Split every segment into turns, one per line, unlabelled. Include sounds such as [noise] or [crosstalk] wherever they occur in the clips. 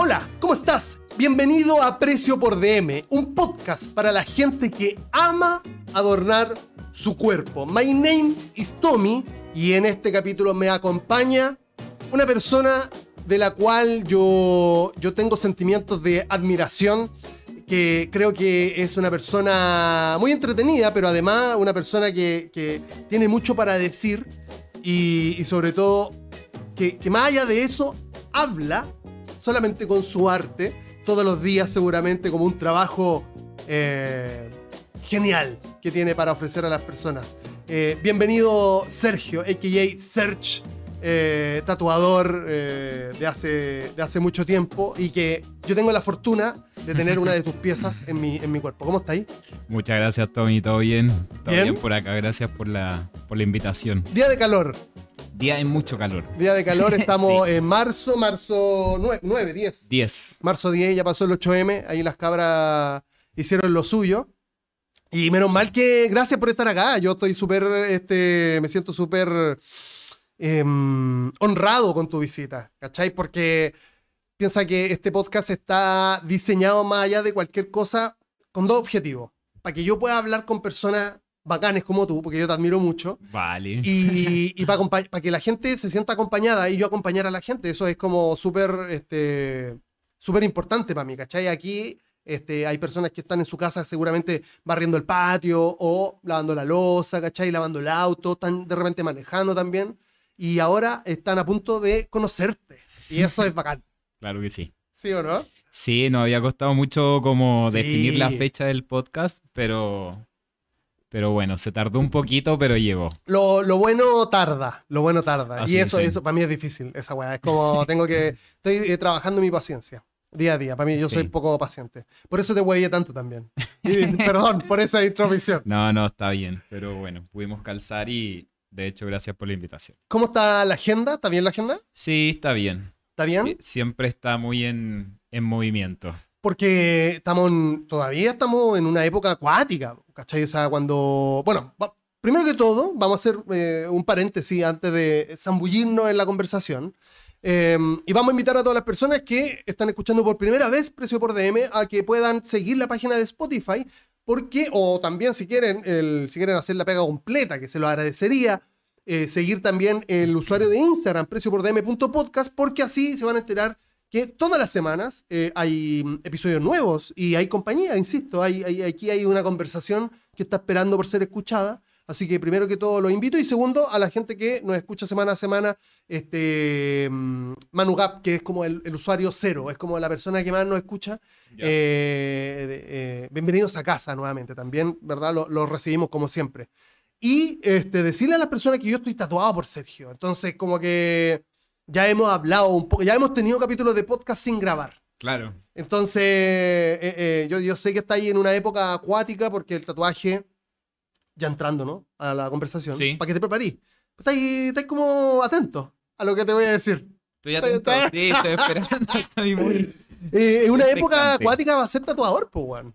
Hola, ¿cómo estás? Bienvenido a Precio por DM, un podcast para la gente que ama adornar su cuerpo. My name is Tommy y en este capítulo me acompaña una persona de la cual yo, yo tengo sentimientos de admiración, que creo que es una persona muy entretenida, pero además una persona que, que tiene mucho para decir y, sobre todo que, que más allá de eso habla solamente con su arte todos los días seguramente como un trabajo eh, genial que tiene para ofrecer a las personas. Eh, bienvenido Sergio, a.k.a. Serge, eh, tatuador de, hace, de hace mucho tiempo y que yo tengo la fortuna de tener una de tus [laughs] piezas en mi, en mi cuerpo. ¿Cómo está ahí?
Muchas gracias, Tommy. ¿Todo bien? ¿Todo
¿Bien?
bien, por acá? Gracias por la, por la invitación.
Día de calor.
Día de mucho calor.
Día de calor, [laughs] estamos
Sí.
en marzo, marzo 9, 9, 10.
10.
Marzo 10 ya pasó el 8M, ahí las cabras hicieron lo suyo. Y menos mal que gracias por estar acá. Yo estoy súper, este, me siento súper em, honrado con tu visita, ¿cachai? Porque piensa que este podcast está diseñado más allá de cualquier cosa con dos objetivos. Para que yo pueda hablar con personas bacanes como tú, porque yo te admiro mucho,
Vale.
y, y para [laughs] que la gente se sienta acompañada y yo acompañar a la gente. Eso es como súper este, súper importante para mí, ¿cachai? Aquí este, hay personas que están en su casa seguramente barriendo el patio o lavando la losa, ¿cachai? Lavando el auto, están de repente manejando también. Y ahora están a punto de conocerte. Y eso es bacán. [laughs]
Claro que sí.
¿Sí o no?
Sí, nos había costado mucho como
Sí.
definir la fecha del podcast, pero, pero bueno, se tardó un poquito, pero llegó.
Lo, lo bueno tarda, lo bueno tarda.
Así
y
es,
eso,
sí.
eso para mí es difícil, esa weá. Es como [laughs] tengo que. Estoy eh, trabajando mi paciencia. Día a día. Para mí, yo soy
Sí.
poco paciente. Por eso te huevé tanto también. Y, [laughs] perdón por esa intromisión.
No, no, está bien. Pero bueno, pudimos calzar y de hecho, gracias por la invitación.
¿Cómo está la agenda? ¿Está bien la agenda?
Sí, está bien.
¿Está bien?
Sí, siempre está muy en, en movimiento.
Porque estamos todavía estamos en una época acuática, ¿cachai? O sea, cuando... Bueno, primero que todo, vamos a hacer eh, un paréntesis antes de zambullirnos en la conversación. Eh, y vamos a invitar a todas las personas que están escuchando por primera vez Precio por DM a que puedan seguir la página de Spotify, porque, o también si quieren, si quieren hacer la pega completa, que se lo agradecería, eh, seguir también el usuario de Instagram, preciopordm.podcast, porque así se van a enterar que todas las semanas eh, hay mm, episodios nuevos y hay compañía, insisto, hay, hay- aquí hay una conversación que está esperando por ser escuchada. Así que primero que todo los invito y segundo a la gente que nos escucha semana a semana, este mm, Manu Gap, que es como el, el usuario cero, es como la persona que más nos escucha. Eh, eh, bienvenidos a casa nuevamente también, ¿verdad? Lo, lo recibimos como siempre. Y este, decirle a las personas que yo estoy tatuado por Sergio. Entonces, como que ya hemos hablado un poco, ya hemos tenido capítulos de podcast sin grabar.
Claro.
Entonces, eh, eh, yo, yo sé que está ahí en una época acuática porque el tatuaje, ya entrando, ¿no? A la conversación,
Sí.
para que te preparís. Está ahí, está como atento a lo que te voy a decir.
Estoy atento,
Está-
sí, estoy esperando. Estoy muy... [laughs]
Eh, en una época acuática va a ser tatuador, pues, weón.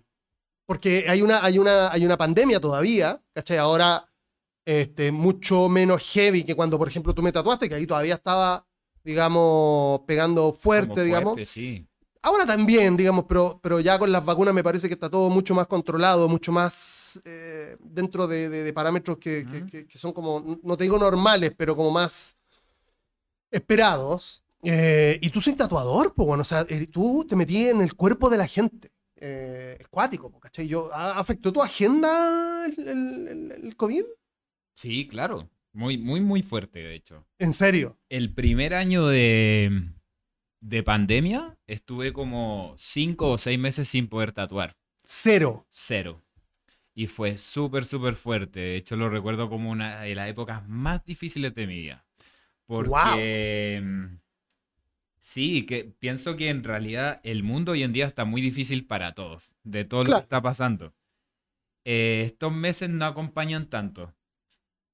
Porque hay una, hay, una, hay una pandemia todavía, ¿cachai? Ahora, este, mucho menos heavy que cuando, por ejemplo, tú me tatuaste, que ahí todavía estaba, digamos, pegando fuerte,
como
digamos.
fuerte, sí.
Ahora también, digamos, pero, pero ya con las vacunas me parece que está todo mucho más controlado, mucho más eh, dentro de, de- de parámetros que, que-
Ujú.
que- que son como, no te digo normales, pero como más esperados. Eh, y tú soy tatuador, pues bueno, o sea, eh, tú te metí en el cuerpo de la gente. Eh, es cuático, ¿cachai? Yo, ¿ha- ¿Afectó tu agenda el, el- el- el COVID?
Sí, claro. Muy, muy, muy fuerte, de hecho.
En serio.
El primer año de, de pandemia estuve como cinco o seis meses sin poder tatuar.
Cero.
Cero. Y fue súper, súper fuerte. De hecho, lo recuerdo como una de las épocas más difíciles de mi vida. Porque... mm, Sí, que pienso que en realidad el mundo hoy en día está muy difícil para todos, de todo lo que está pasando. Eh, estos meses no acompañan tanto.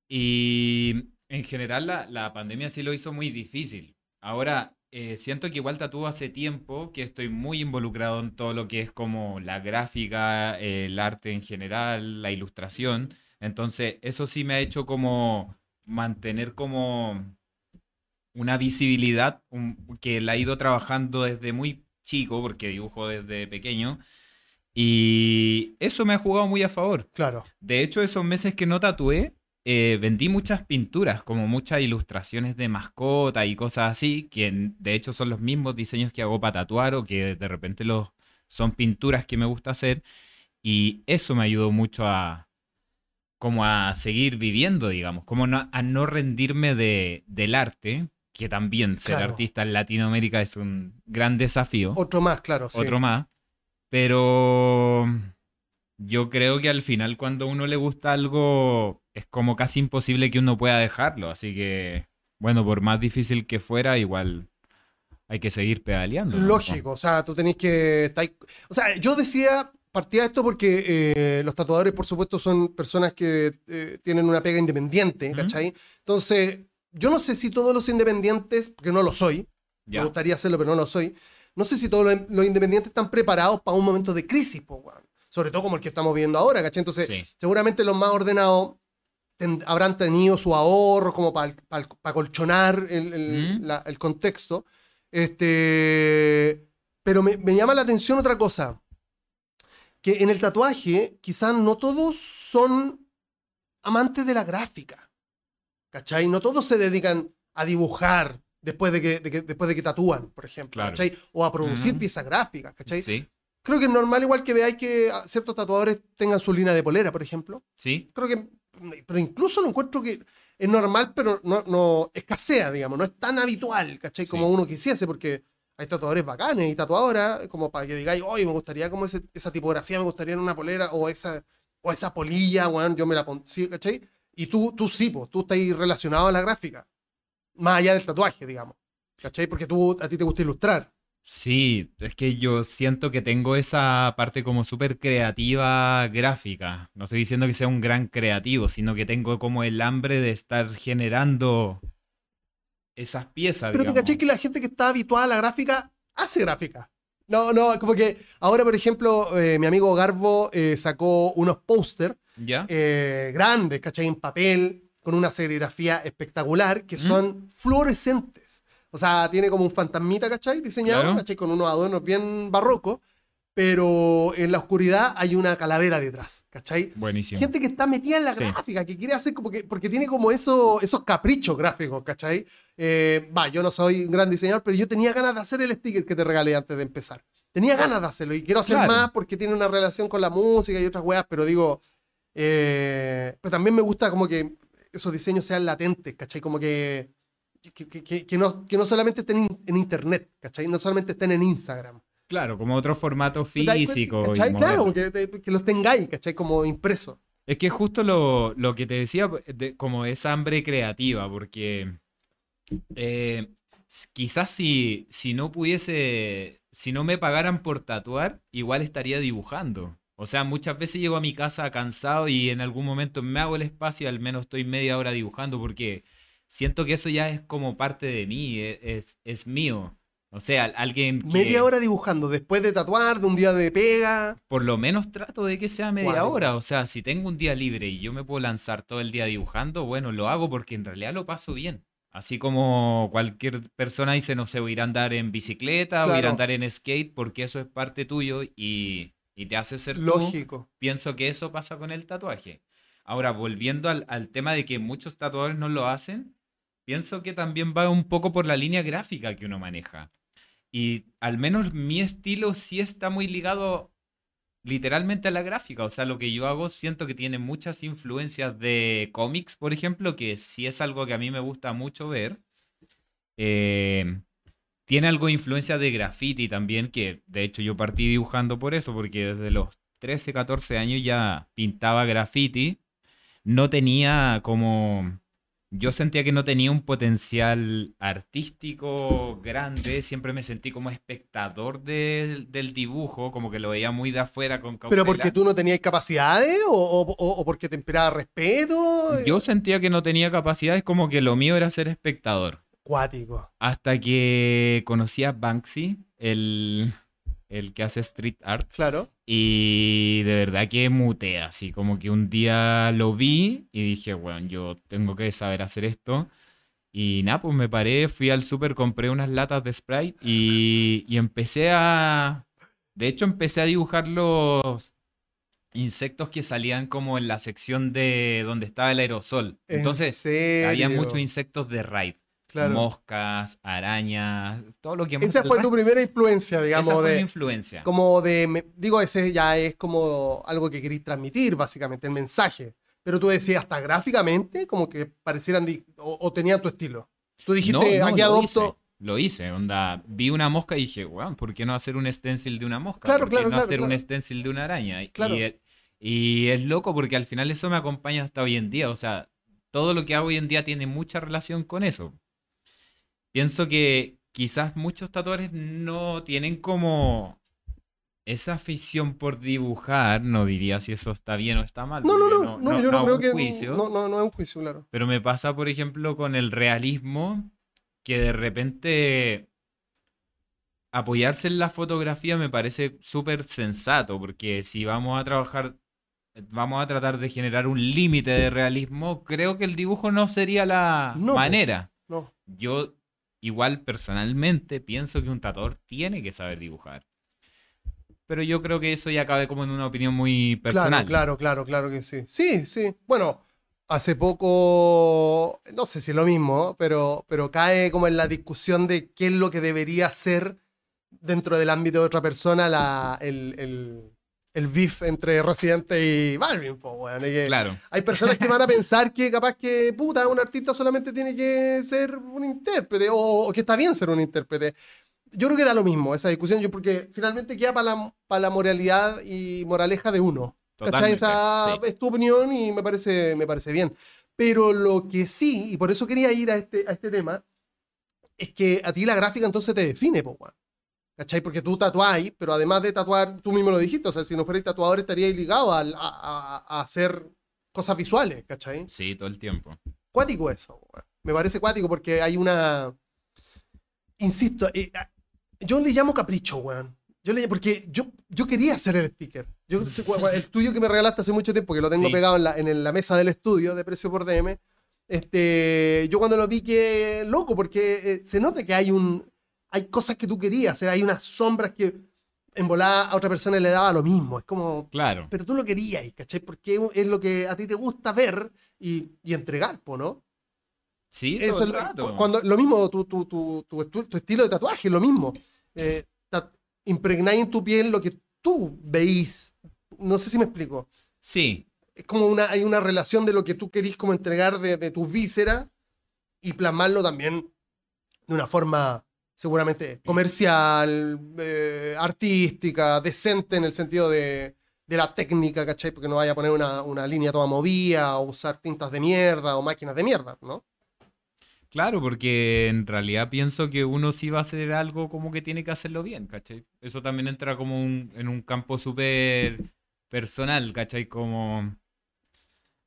Y en general la, la pandemia sí lo hizo muy difícil. Ahora, eh, siento que igual Tatú hace tiempo que estoy muy involucrado en todo lo que es como la gráfica, el arte en general, la ilustración. Entonces, eso sí me ha hecho como mantener como una visibilidad un- que la he ido trabajando desde muy chico, porque dibujo desde pequeño. Y eso me ha jugado muy a favor.
Claro.
De hecho, esos meses que no tatué, eh, vendí muchas pinturas, como muchas ilustraciones de mascota y cosas así, que de hecho son los mismos diseños que hago para tatuar o que de repente los, son pinturas que me gusta hacer. Y eso me ayudó mucho a como a seguir viviendo, digamos, como a no rendirme de, del arte, que también ser artista en Latinoamérica es un gran desafío.
Otro más, claro.
Otro más. Pero yo creo que al final cuando a uno le gusta algo es como casi imposible que uno pueda dejarlo. Así que, bueno, por más difícil que fuera, igual hay que seguir pedaleando.
Lógico, o sea, tú tenés que... O sea, yo decía, partía esto porque eh, los tatuadores, por supuesto, son personas que eh, tienen una pega independiente, ¿cachai? Entonces, yo no sé si todos los independientes, porque no lo soy, me gustaría hacerlo, pero no lo soy, no sé si todos los, independientes están preparados para un momento de crisis, sobre todo como el que estamos viendo ahora, ¿cachai? Entonces, seguramente los más ordenados habrán tenido su ahorro como para colchonar el, contexto. Este, pero me, llama la atención otra cosa, que en el tatuaje quizás no todos son amantes de la gráfica, ¿cachai? No todos se dedican a dibujar después de que, después de que tatúan, por ejemplo, ¿cachai? O a producir piezas gráficas, ¿cachai?
Sí.
Creo que es normal igual que veáis que ciertos tatuadores tengan su línea de polera, por ejemplo.
Sí.
Creo que pero incluso lo encuentro que es normal, pero no, no escasea, digamos, no es tan habitual, ¿cachai? Como uno quisiese, porque hay tatuadores bacanes y tatuadoras, como para que digáis, oye, me gustaría como esa tipografía, me gustaría en una polera, o esa, o esa polilla, bueno, yo me la pongo, ¿sí, ¿cachai? Y tú, tú sí, pues, tú estás relacionado a la gráfica, más allá del tatuaje, digamos, ¿cachai? Porque tú, a ti te gusta ilustrar.
Sí, es que yo siento que tengo esa parte como súper creativa gráfica. No estoy diciendo que sea un gran creativo, sino que tengo como el hambre de estar generando esas piezas.
Pero te caché que la gente que está habituada a la gráfica hace gráfica. No, no, como que ahora, por ejemplo, eh, mi amigo Garbo eh, sacó unos póster eh, grandes, ¿cachai? En papel, con una serigrafía espectacular, que ¿Mm? son fluorescentes. O sea, tiene como un fantasmita, ¿cachai? Diseñado, ¿cachai? Con unos adornos bien barrocos. Pero en la oscuridad hay una calavera detrás, ¿cachai?
Buenísimo.
Gente que está metida en la gráfica, que quiere hacer como que. Porque tiene como eso, esos caprichos gráficos, ¿cachai? Eh, va, yo no soy un gran diseñador, pero yo tenía ganas de hacer el sticker que te regalé antes de empezar. Tenía ganas de hacerlo y quiero hacer más porque tiene una relación con la música y otras weas, pero digo. Eh, pero también me gusta como que esos diseños sean latentes, ¿cachai? Como que que, no, que no solamente estén en internet, ¿cachai? No solamente estén en Instagram.
Claro, como otro formato físico.
¿cachai? Claro, que, los tengáis, ¿cachai? Como impreso.
Es que justo lo, que te decía, como esa hambre creativa, porque eh, quizás si, si no pudiese, si no me pagaran por tatuar, igual estaría dibujando. O sea, muchas veces llego a mi casa cansado y en algún momento me hago el espacio, al menos estoy media hora dibujando, porque siento que eso ya es como parte de mí, e, es, es, mío. O sea, alguien
Media hora dibujando, después de tatuar, de un día de pega.
Por lo menos trato de que sea media hora. O sea, si tengo un día libre y yo me puedo lanzar todo el día dibujando, bueno, lo hago porque en realidad lo paso bien. Así como cualquier persona dice, no sé, voy a ir a andar en bicicleta, o ir a andar en skate, porque eso es parte tuyo y, y te hace ser
lógico.
Pienso que eso pasa con el tatuaje. Ahora, volviendo al, al tema de que muchos tatuadores no lo hacen, pienso que también va un poco por la línea gráfica que uno maneja. Y al menos mi estilo sí está muy ligado literalmente a la gráfica. O sea, lo que yo hago siento que tiene muchas influencias de cómics, por ejemplo, que sí es algo que a mí me gusta mucho ver. Eh, tiene algo de influencia de graffiti también, que de hecho yo partí dibujando por eso, porque desde los 13, 14 años ya pintaba graffiti. No tenía como yo sentía que no tenía un potencial artístico grande, siempre me sentí como espectador del dibujo, como que lo veía muy de afuera con cautela.
¿Pero porque tú no tenías capacidades o, o, porque te esperaba respeto?
Yo sentía que no tenía capacidades, como que lo mío era ser espectador.
Cuático.
Hasta que conocí a Banksy, el, el que hace street art.
Claro.
Y de verdad que muté, así como que un día lo vi y dije, bueno, yo tengo que saber hacer esto. Y nada, pues me paré, fui al súper, compré unas latas de Sprite y, y empecé a... De hecho, empecé a dibujar los insectos que salían como en la sección de donde estaba el aerosol.
¿En
Entonces, había muchos insectos de raid.
Claro.
Moscas, arañas, todo lo que
Esa fue tu primera influencia, digamos,
Esa fue
de,
mi influencia.
como de, me- digo, ese ya es como algo que querís transmitir, básicamente, el mensaje. Pero tú decías, hasta gráficamente, como que parecieran, o, o tenían tu estilo. Tú dijiste,
No, no,
aquí
lo
adopto.
hice, lo hice, onda, vi una mosca y dije, weón, ¿por qué no hacer un stencil de una mosca?
Claro,
¿Por qué
claro,
no
claro,
hacer
claro.
un stencil de una araña?
Claro.
Y, y es loco porque al final eso me acompaña hasta hoy en día, o sea, todo lo que hago hoy en día tiene mucha relación con eso. Pienso que quizás muchos tatuadores no tienen como esa afición por dibujar, no diría si eso está bien o está mal.
No, no,
porque
no, no, yo
no
no, creo
un
que.
juicio.
No, no, no es un juicio, claro.
Pero me pasa, por ejemplo, con el realismo, que de repente apoyarse en la fotografía me parece súper sensato, porque si vamos a trabajar, vamos a tratar de generar un límite de realismo, creo que el dibujo no sería la
No,
manera.
No.
Yo, igual personalmente, pienso que un tatuador tiene que saber dibujar. Pero yo creo que eso ya cabe como en una opinión muy personal.
Claro, claro, claro, claro que sí. Sí, sí. Bueno, hace poco, no sé si es lo mismo, pero, pero cae como en la discusión de qué es lo que debería ser dentro del ámbito de otra persona la, el, el, el beef entre Residente y Balvin, po, weón. Y que
Claro.
Hay personas que van a pensar que capaz que, puta, un artista solamente tiene que ser un intérprete o, o que está bien ser un intérprete. Yo creo que da lo mismo esa discusión, yo porque finalmente queda para la, para la moralidad y moraleja de uno. ¿Cachai? Sea,
sí.
es tu opinión y me parece, me parece bien. Pero lo que sí, y por eso quería ir a este, a este tema, es que a ti la gráfica entonces te define, po, weón. ¿Cachai? Porque tú tatuáis, pero además de tatuar, tú mismo lo dijiste, o sea, si no fuerais tatuador estaríais ligado a, a- a hacer cosas visuales, ¿cachai?
Sí, todo el tiempo.
Cuático eso, weón. Me parece cuático porque hay una. Insisto, eh, ah, yo le llamo capricho, weón. Yo le, porque yo, yo quería hacer el sticker. Yo, [laughs] el tuyo que me regalaste hace mucho tiempo, que lo tengo
Sí.
pegado en la, en la mesa del estudio de precio por DM. Este, yo cuando lo vi que loco, porque eh, se nota que hay un. Hay cosas que tú querías hacer, hay unas sombras que en volada a otra persona le daba lo mismo. Es como,
Claro.
pero tú lo querías, ¿cachai? Porque es lo que a ti te gusta ver y, y entregar, ¿no?
Sí,
Eso
todo
es
el rato.
cuando, lo mismo, tu, tu, tu, tu, estilo de tatuaje, lo mismo. Eh, impregnáis en tu piel lo que tú veís. No sé si me explico.
Sí,
Es como una, hay una relación de lo que tú querís como entregar de, de tus vísceras y plasmarlo también de una forma seguramente comercial, eh, artística, decente en el sentido de, de la técnica, ¿cachai? Porque no vaya a poner una, una línea toda movida o usar tintas de mierda o máquinas de mierda, ¿no?
claro, porque en realidad pienso que uno sí va a hacer algo como que tiene que hacerlo bien, ¿cachai? Eso también entra como un- en un campo súper personal, ¿cachai? Como...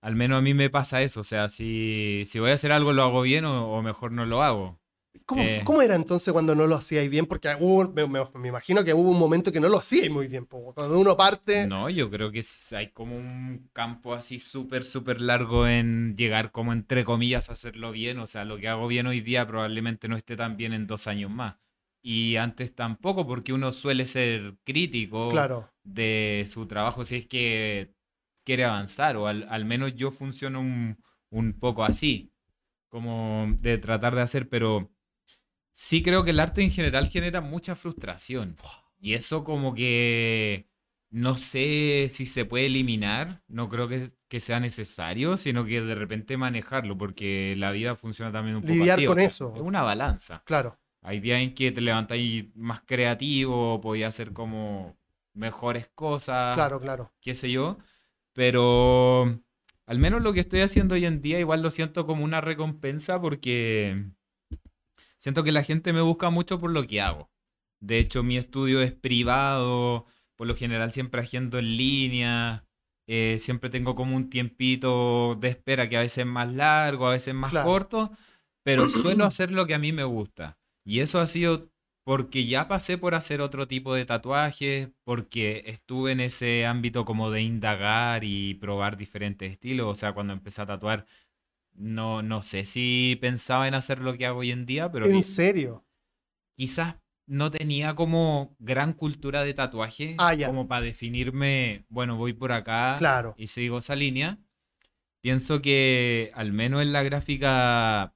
Al menos a mí me pasa eso, o sea, si, si voy a hacer algo lo hago bien o, o mejor no lo hago.
¿Cómo,
Eh.
cómo era entonces cuando no lo hacíais bien? Porque hubo- me, me- me imagino que hubo un momento que no lo hacíais muy bien. Cuando uno parte,
No, yo creo que hay como un campo así súper, súper largo en llegar como entre comillas a hacerlo bien. O sea, lo que hago bien hoy día probablemente no esté tan bien en dos años más. Y antes tampoco, porque uno suele ser crítico
claro.
de su trabajo si es que quiere avanzar, o al, al menos yo funciono un, un poco así, como de tratar de hacer, pero sí creo que el arte en general genera mucha frustración. Y eso como que no sé si se puede eliminar, no creo que, que sea necesario, sino que de repente manejarlo, porque la vida funciona también un poco
Lidiar
así, o
con
sea,
eso.
Es una balanza.
Claro.
Hay días en que te levantáis más creativo, podías hacer como mejores cosas,
Claro, claro.
qué sé yo, pero al menos lo que estoy haciendo hoy en día igual lo siento como una recompensa porque siento que la gente me busca mucho por lo que hago. De hecho, mi estudio es privado, por lo general siempre agendo en línea, eh, siempre tengo como un tiempito de espera que a veces es más largo, a veces es más
Claro.
corto, pero [clears throat] suelo hacer lo que a mí me gusta. Y eso ha sido porque ya pasé por hacer otro tipo de tatuajes, porque estuve en ese ámbito como de indagar y probar diferentes estilos. O sea, cuando empecé a tatuar, No, no sé si pensaba en hacer lo que hago hoy en día, pero
¿En serio?
quizás no tenía como gran cultura de tatuaje,
Ah, ya.
como para definirme, bueno, voy por acá
Claro.
y sigo esa línea. Pienso que al menos en la gráfica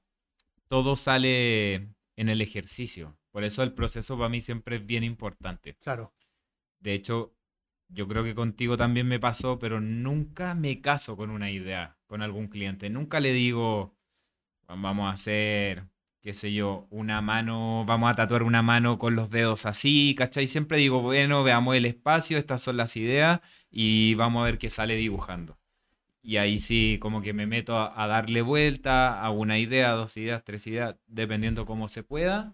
todo sale en el ejercicio. Por eso el proceso para mí siempre es bien importante.
Claro.
De hecho, yo creo que contigo también me pasó, pero nunca me caso con una idea, con algún cliente. Nunca le digo, vamos a hacer, qué sé yo, una mano, vamos a tatuar una mano con los dedos así, ¿cachai? Siempre digo, bueno, veamos el espacio, estas son las ideas y vamos a ver qué sale dibujando. Y ahí sí, como que me meto a, darle vuelta a una idea, dos ideas, tres ideas, dependiendo cómo se pueda,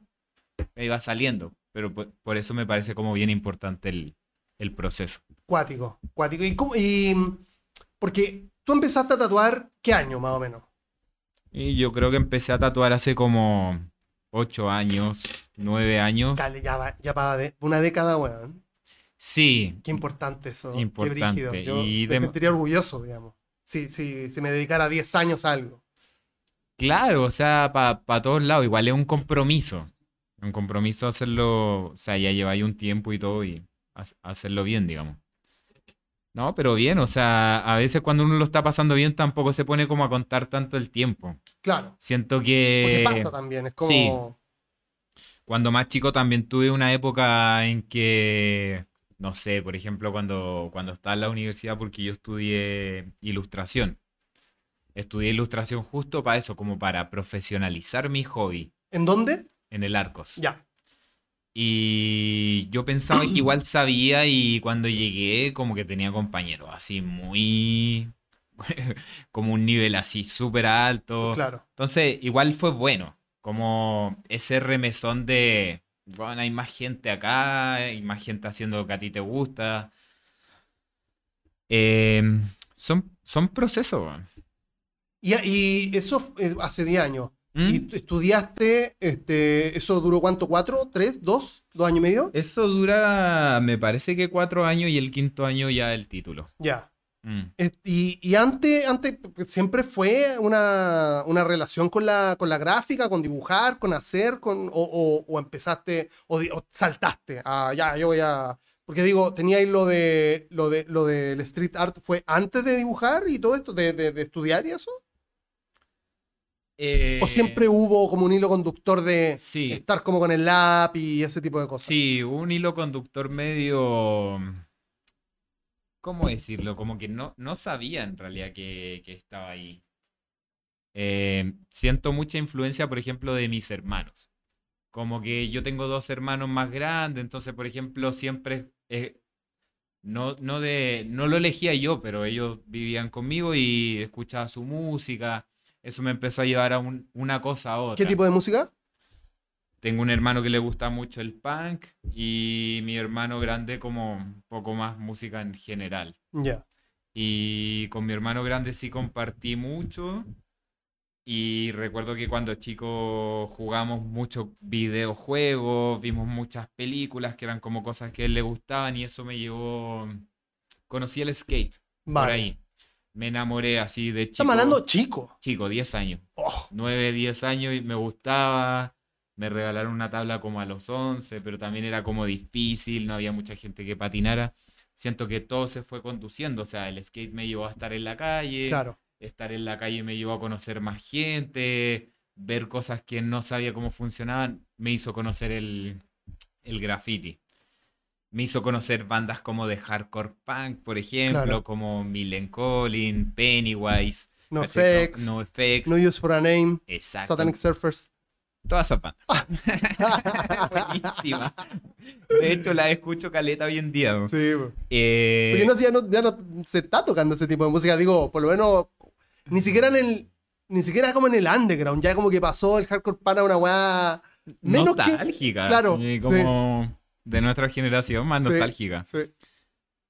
ahí va saliendo. Pero por, por eso me parece como bien importante el, el proceso.
Cuático. Cuático. ¿Y, y porque tú empezaste a tatuar, ¿qué año más o menos?
Y yo creo que empecé a tatuar hace como ocho años, nueve años.
Dale, ya va, ya va de una década, weón.
Sí,
Qué importante eso.
Importante.
Qué brígido. Yo
Y
me
de-
sentiría orgulloso, digamos. Si, si, si me dedicara 10 años a algo.
claro, o sea, para todos lados, igual es un compromiso. Un compromiso hacerlo, o sea, ya lleváis un tiempo y todo y ha- hacerlo bien, digamos. No, pero bien, o sea, a veces cuando uno lo está pasando bien tampoco se pone como a contar tanto el tiempo.
Claro.
Siento
Porque
que...
pasa también. Es como.
sí. Cuando más chico también tuve una época en que, no sé, por ejemplo, cuando, cuando estaba en la universidad, porque yo estudié ilustración. Estudié ilustración justo para eso, como para profesionalizar mi hobby
¿En dónde?
en el Arcos.
Ya.
Y yo pensaba que igual sabía y cuando llegué como que tenía compañeros así muy... [laughs] como un nivel así súper alto.
Claro.
Entonces, igual fue bueno, como ese remesón de, bueno, hay más gente acá, hay más gente haciendo lo que a ti te gusta. Em, son, son procesos.
Y, y eso es hace 10 años.
¿Mm?
¿Y estudiaste, este, eso duró cuánto? ¿Cuatro? ¿Tres? ¿Dos? ¿Dos años y medio?
Eso dura, me parece que cuatro años y el quinto año ya el título.
Ya.
Mm.
Y, y antes, antes siempre fue una, una relación con la, con la gráfica, con dibujar, con hacer, con, o, o- o empezaste, o, o saltaste. Ah, ya, yo voy a. Porque digo, teníais lo de lo de lo del street art, ¿fue antes de dibujar y todo esto, de, de- de estudiar y eso? ¿O siempre hubo como un hilo conductor de
sí.
estar como con el lápiz y ese tipo de cosas?
Sí, un hilo conductor medio... ¿Cómo decirlo? Como que no, no sabía en realidad que, que estaba ahí. Eh, siento mucha influencia, por ejemplo, de mis hermanos. Como que yo tengo dos hermanos más grandes, entonces, por ejemplo, siempre... eh, no, no, de, no lo elegía yo, pero ellos vivían conmigo y escuchaba su música. Eso me empezó a llevar a un- una cosa a otra.
¿Qué tipo de música?
Tengo un hermano que le gusta mucho el punk y mi hermano grande como un poco más música en general.
Ya.
Y con mi hermano grande sí compartí mucho. Y recuerdo que cuando chicos jugamos muchos videojuegos, vimos muchas películas que eran como cosas que a él le gustaban y eso me llevó... Conocí el skate por
Vale.
ahí. Me enamoré así de chico.
Estamos hablando chico.
Chico, 10 años.
Oh,
9, 10 años y me gustaba. Me regalaron una tabla como a los 11, pero también era como difícil, no había mucha gente que patinara. Siento que todo se fue conduciendo, o sea, el skate me llevó a estar en la calle,
claro.
estar en la calle me llevó a conocer más gente, ver cosas que no sabía cómo funcionaban, me hizo conocer el, el graffiti. Me hizo conocer bandas como de hardcore punk, por ejemplo,
Claro.
como Millencolin, Pennywise,
No effects,
No Effects,
no use for a name,
exacto.
Satanic Surfers.
Todas esas bandas. [laughs] Buenísima. De hecho, la escucho caleta hoy en día. ¿no?
Sí.
Eh,
Porque no, ya, no, ya no se está tocando ese tipo de música, digo, por lo menos, ni siquiera en el, ni siquiera como en el underground, ya como que pasó el hardcore pana una weá menos que...
nostálgica.
Claro,
eh,
sí.
De nuestra generación, más
Sí.
nostálgica.
Sí.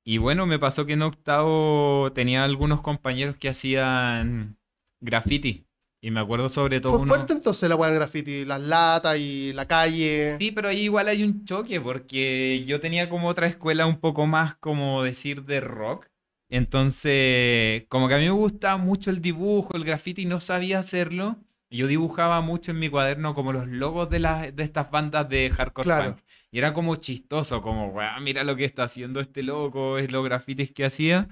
Y bueno, me pasó que en octavo tenía algunos compañeros que hacían graffiti. Y me acuerdo sobre todo
Fue
uno...
fuerte entonces la weá del graffiti, las latas y la calle.
Sí, pero ahí igual hay un choque porque yo tenía como otra escuela un poco más como decir de rock Entonces, como que a mí me gustaba mucho el dibujo, el graffiti, y no sabía hacerlo. Yo dibujaba mucho en mi cuaderno como los logos de, las, de estas bandas de hardcore
Claro.
punk. Y era como chistoso, como, "Weá, mira lo que está haciendo este loco, es los grafitis que hacía.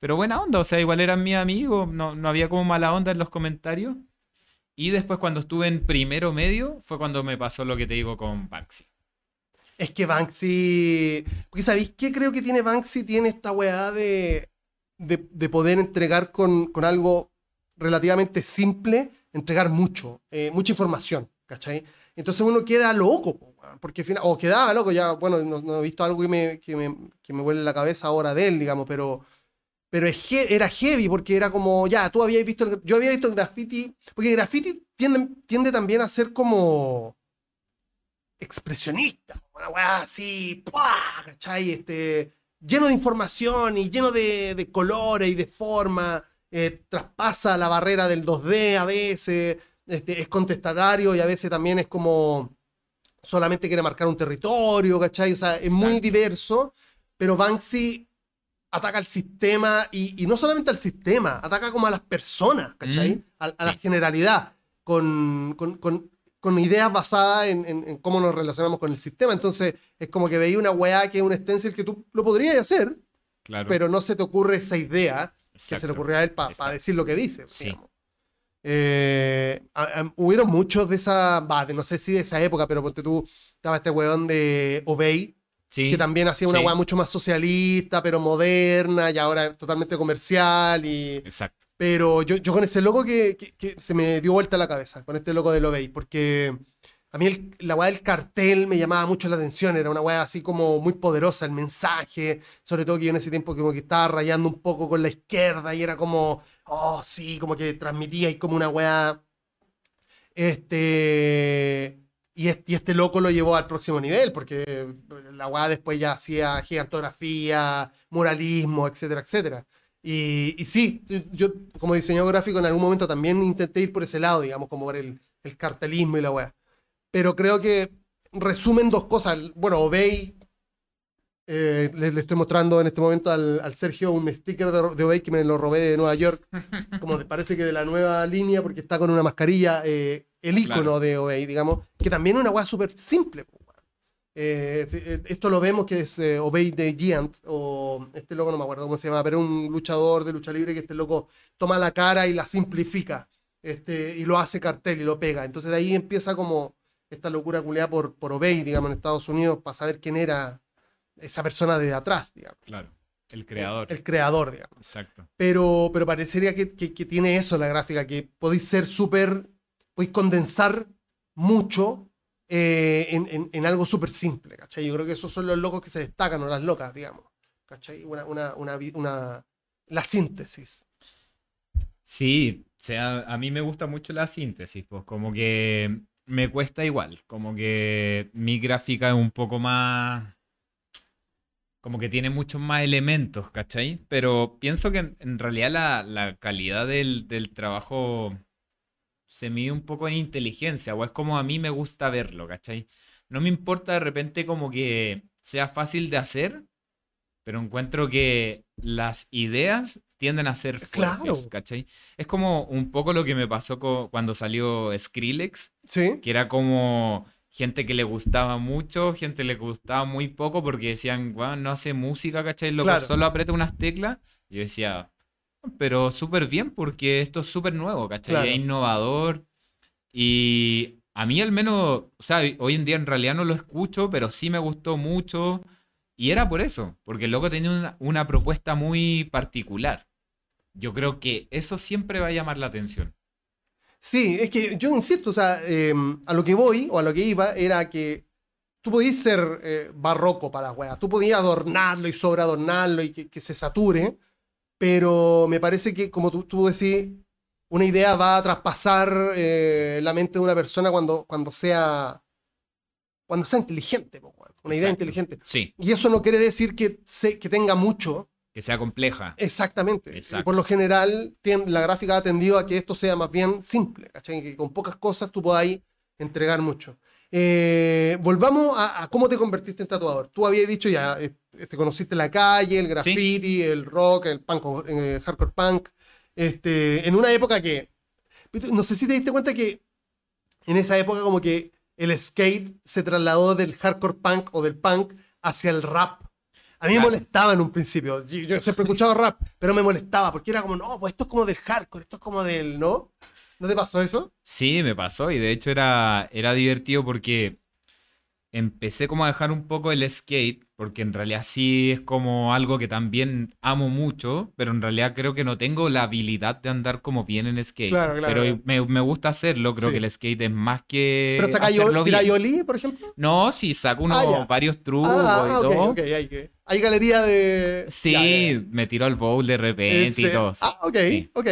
Pero buena onda, o sea, igual eran mis amigos, no, no había como mala onda en los comentarios. Y después cuando estuve en primero medio fue cuando me pasó lo que te digo con Banksy.
Es que Banksy. Porque ¿sabéis qué creo que tiene Banksy? Tiene esta weá de, de, de poder entregar con, con algo relativamente simple, entregar mucho, eh, mucha información, ¿cachai? Entonces uno queda loco, porque al final, o quedaba loco, ya, bueno, no, no he visto algo que me, que, me, que me huele la cabeza ahora de él, digamos, pero, pero era heavy porque era como, ya, tú habías visto, el- yo había visto el graffiti, porque el graffiti tiende, tiende también a ser como expresionista, una weá así, ¡pua! ¿cachai? Este, lleno de información y lleno de, de colores y de forma, eh, traspasa la barrera del 2D a veces, este, es contestatario y a veces también es como solamente quiere marcar un territorio, ¿cachai? O sea, es muy
Exacto.
diverso, pero Banksy ataca al sistema y, y no solamente al sistema, ataca como a las personas, ¿cachai?
Mm,
a, a la
sí.
generalidad, con, con, con- con ideas basadas en, en- en cómo nos relacionamos con el sistema. Entonces, es como que veía una weá que es un stencil que tú lo podrías hacer,
Claro.
pero no se te ocurre esa idea que se le ocurrió a él para
Exacto.
decir lo que dice.
Sí.
Eh, a- a- hubieron muchos de esa, va, de no sé si de esa época, pero ponte tú, estaba este weón de Obey,
Sí.
que también hacía una
sí.
weá mucho más socialista, pero moderna, y ahora es totalmente comercial. Y,
Exacto.
pero yo, yo con ese loco que, que- que se me dio vuelta la cabeza, con este loco de Obey, porque a mí el- la weá del cartel me llamaba mucho la atención, era una weá así como muy poderosa, el mensaje, sobre todo que yo en ese tiempo como que estaba rayando un poco con la izquierda y era como, oh sí, como que transmitía y como una weá, este, y este, loco lo llevó al próximo nivel, porque la weá después ya hacía gigantografía, muralismo, etcétera, etcétera. Y, y sí, yo como diseñador gráfico en algún momento también intenté ir por ese lado, digamos, como por el, el cartelismo y la weá. Pero creo que resumen dos cosas. Bueno, Obey, eh, le, le estoy mostrando en este momento al, al Sergio un sticker de, de Obey que me lo robé de Nueva York, [laughs] como me parece que de la nueva línea, porque está con una mascarilla, eh, el icono
Claro.
de Obey, digamos, que también es una weá súper simple. Eh, eh, esto lo vemos que es eh, Obey de Giant, o este loco no me acuerdo cómo se llama, pero es un luchador de lucha libre que este loco toma la cara y la simplifica, este, y lo hace cartel y lo pega. Entonces de ahí empieza como esta locura culiada por, por Obey, digamos, en Estados Unidos, para saber quién era esa persona de atrás, digamos.
Claro. El creador.
El, creador, digamos.
Exacto.
Pero, pero parecería que, que- que tiene eso la gráfica, que podéis ser súper, podéis condensar mucho eh, en, en- en algo súper simple, ¿cachai? Yo creo que esos son los locos que se destacan, o las locas, digamos, ¿cachai? Una, una, una, una- la síntesis.
Sí, o sea, a mí me gusta mucho la síntesis, pues como que me cuesta igual, como que mi gráfica es un poco más, como que tiene muchos más elementos, ¿cachai? Pero pienso que en, realidad la, la calidad del, del trabajo se mide un poco en inteligencia, o es como a mí me gusta verlo, ¿cachai? No me importa de repente como que sea fácil de hacer, pero encuentro que las ideas tienden a ser
Claro.
fuertes, ¿cachai? Es como un poco lo que me pasó cuando salió Skrillex,
¿Sí?
que era como gente que le gustaba mucho, gente que le gustaba muy poco porque decían, "Guau, no hace música, ¿cachai?
Claro.
solo aprieta unas teclas. Y yo decía, pero súper bien porque esto es súper nuevo, ¿cachai?
Claro.
Es innovador. Y a mí al menos, o sea, hoy en día en realidad no lo escucho, pero sí me gustó mucho. Y era por eso, porque el loco tenía una, una propuesta muy particular. Yo creo que eso siempre va a llamar la atención.
Sí, es que yo insisto, o sea, eh, a lo que voy, o a lo que iba, era que tú podías ser eh, barroco para la wea, tú podías adornarlo y sobreadornarlo y que, se sature, pero me parece que, como tú, tú decís, una idea va a traspasar eh, la mente de una persona cuando, cuando sea cuando sea inteligente. Una idea
Exacto.
inteligente.
Sí,
Y eso no quiere decir que, se, que tenga mucho,
que sea compleja.
Exactamente.
Exacto.
Y por lo general, la gráfica ha tendido a que esto sea más bien simple, ¿cachai? Que con pocas cosas tú podáis entregar mucho. Eh, volvamos a, a cómo te convertiste en tatuador. Tú habías dicho ya, eh, te conociste en la calle, el graffiti, el rock, el punk, el hardcore punk. Este, en una época que. No sé si te diste cuenta que en esa época, como que el skate se trasladó del hardcore punk o del punk hacia el rap. A mí me molestaba en un principio. Yo, siempre he escuchado rap, pero me molestaba porque era como, no, pues esto es como del hardcore, esto es como del, ¿no? ¿No te pasó eso?
Sí, me pasó y de hecho era, era divertido porque empecé como a dejar un poco el skate, porque en realidad sí es como algo que también amo mucho, pero en realidad creo que no tengo la habilidad de andar como bien en skate. Claro, claro. Pero me, me, gusta hacerlo, creo que el skate es más que.
¿Pero saca yo, tira Yoli, por ejemplo?
No, sí, saco unos ah, varios trucos ah, y todo.
Okay, hay, que... hay galería de.
Sí, me tiro al bowl de repente y todo.
Ah, ok, ok.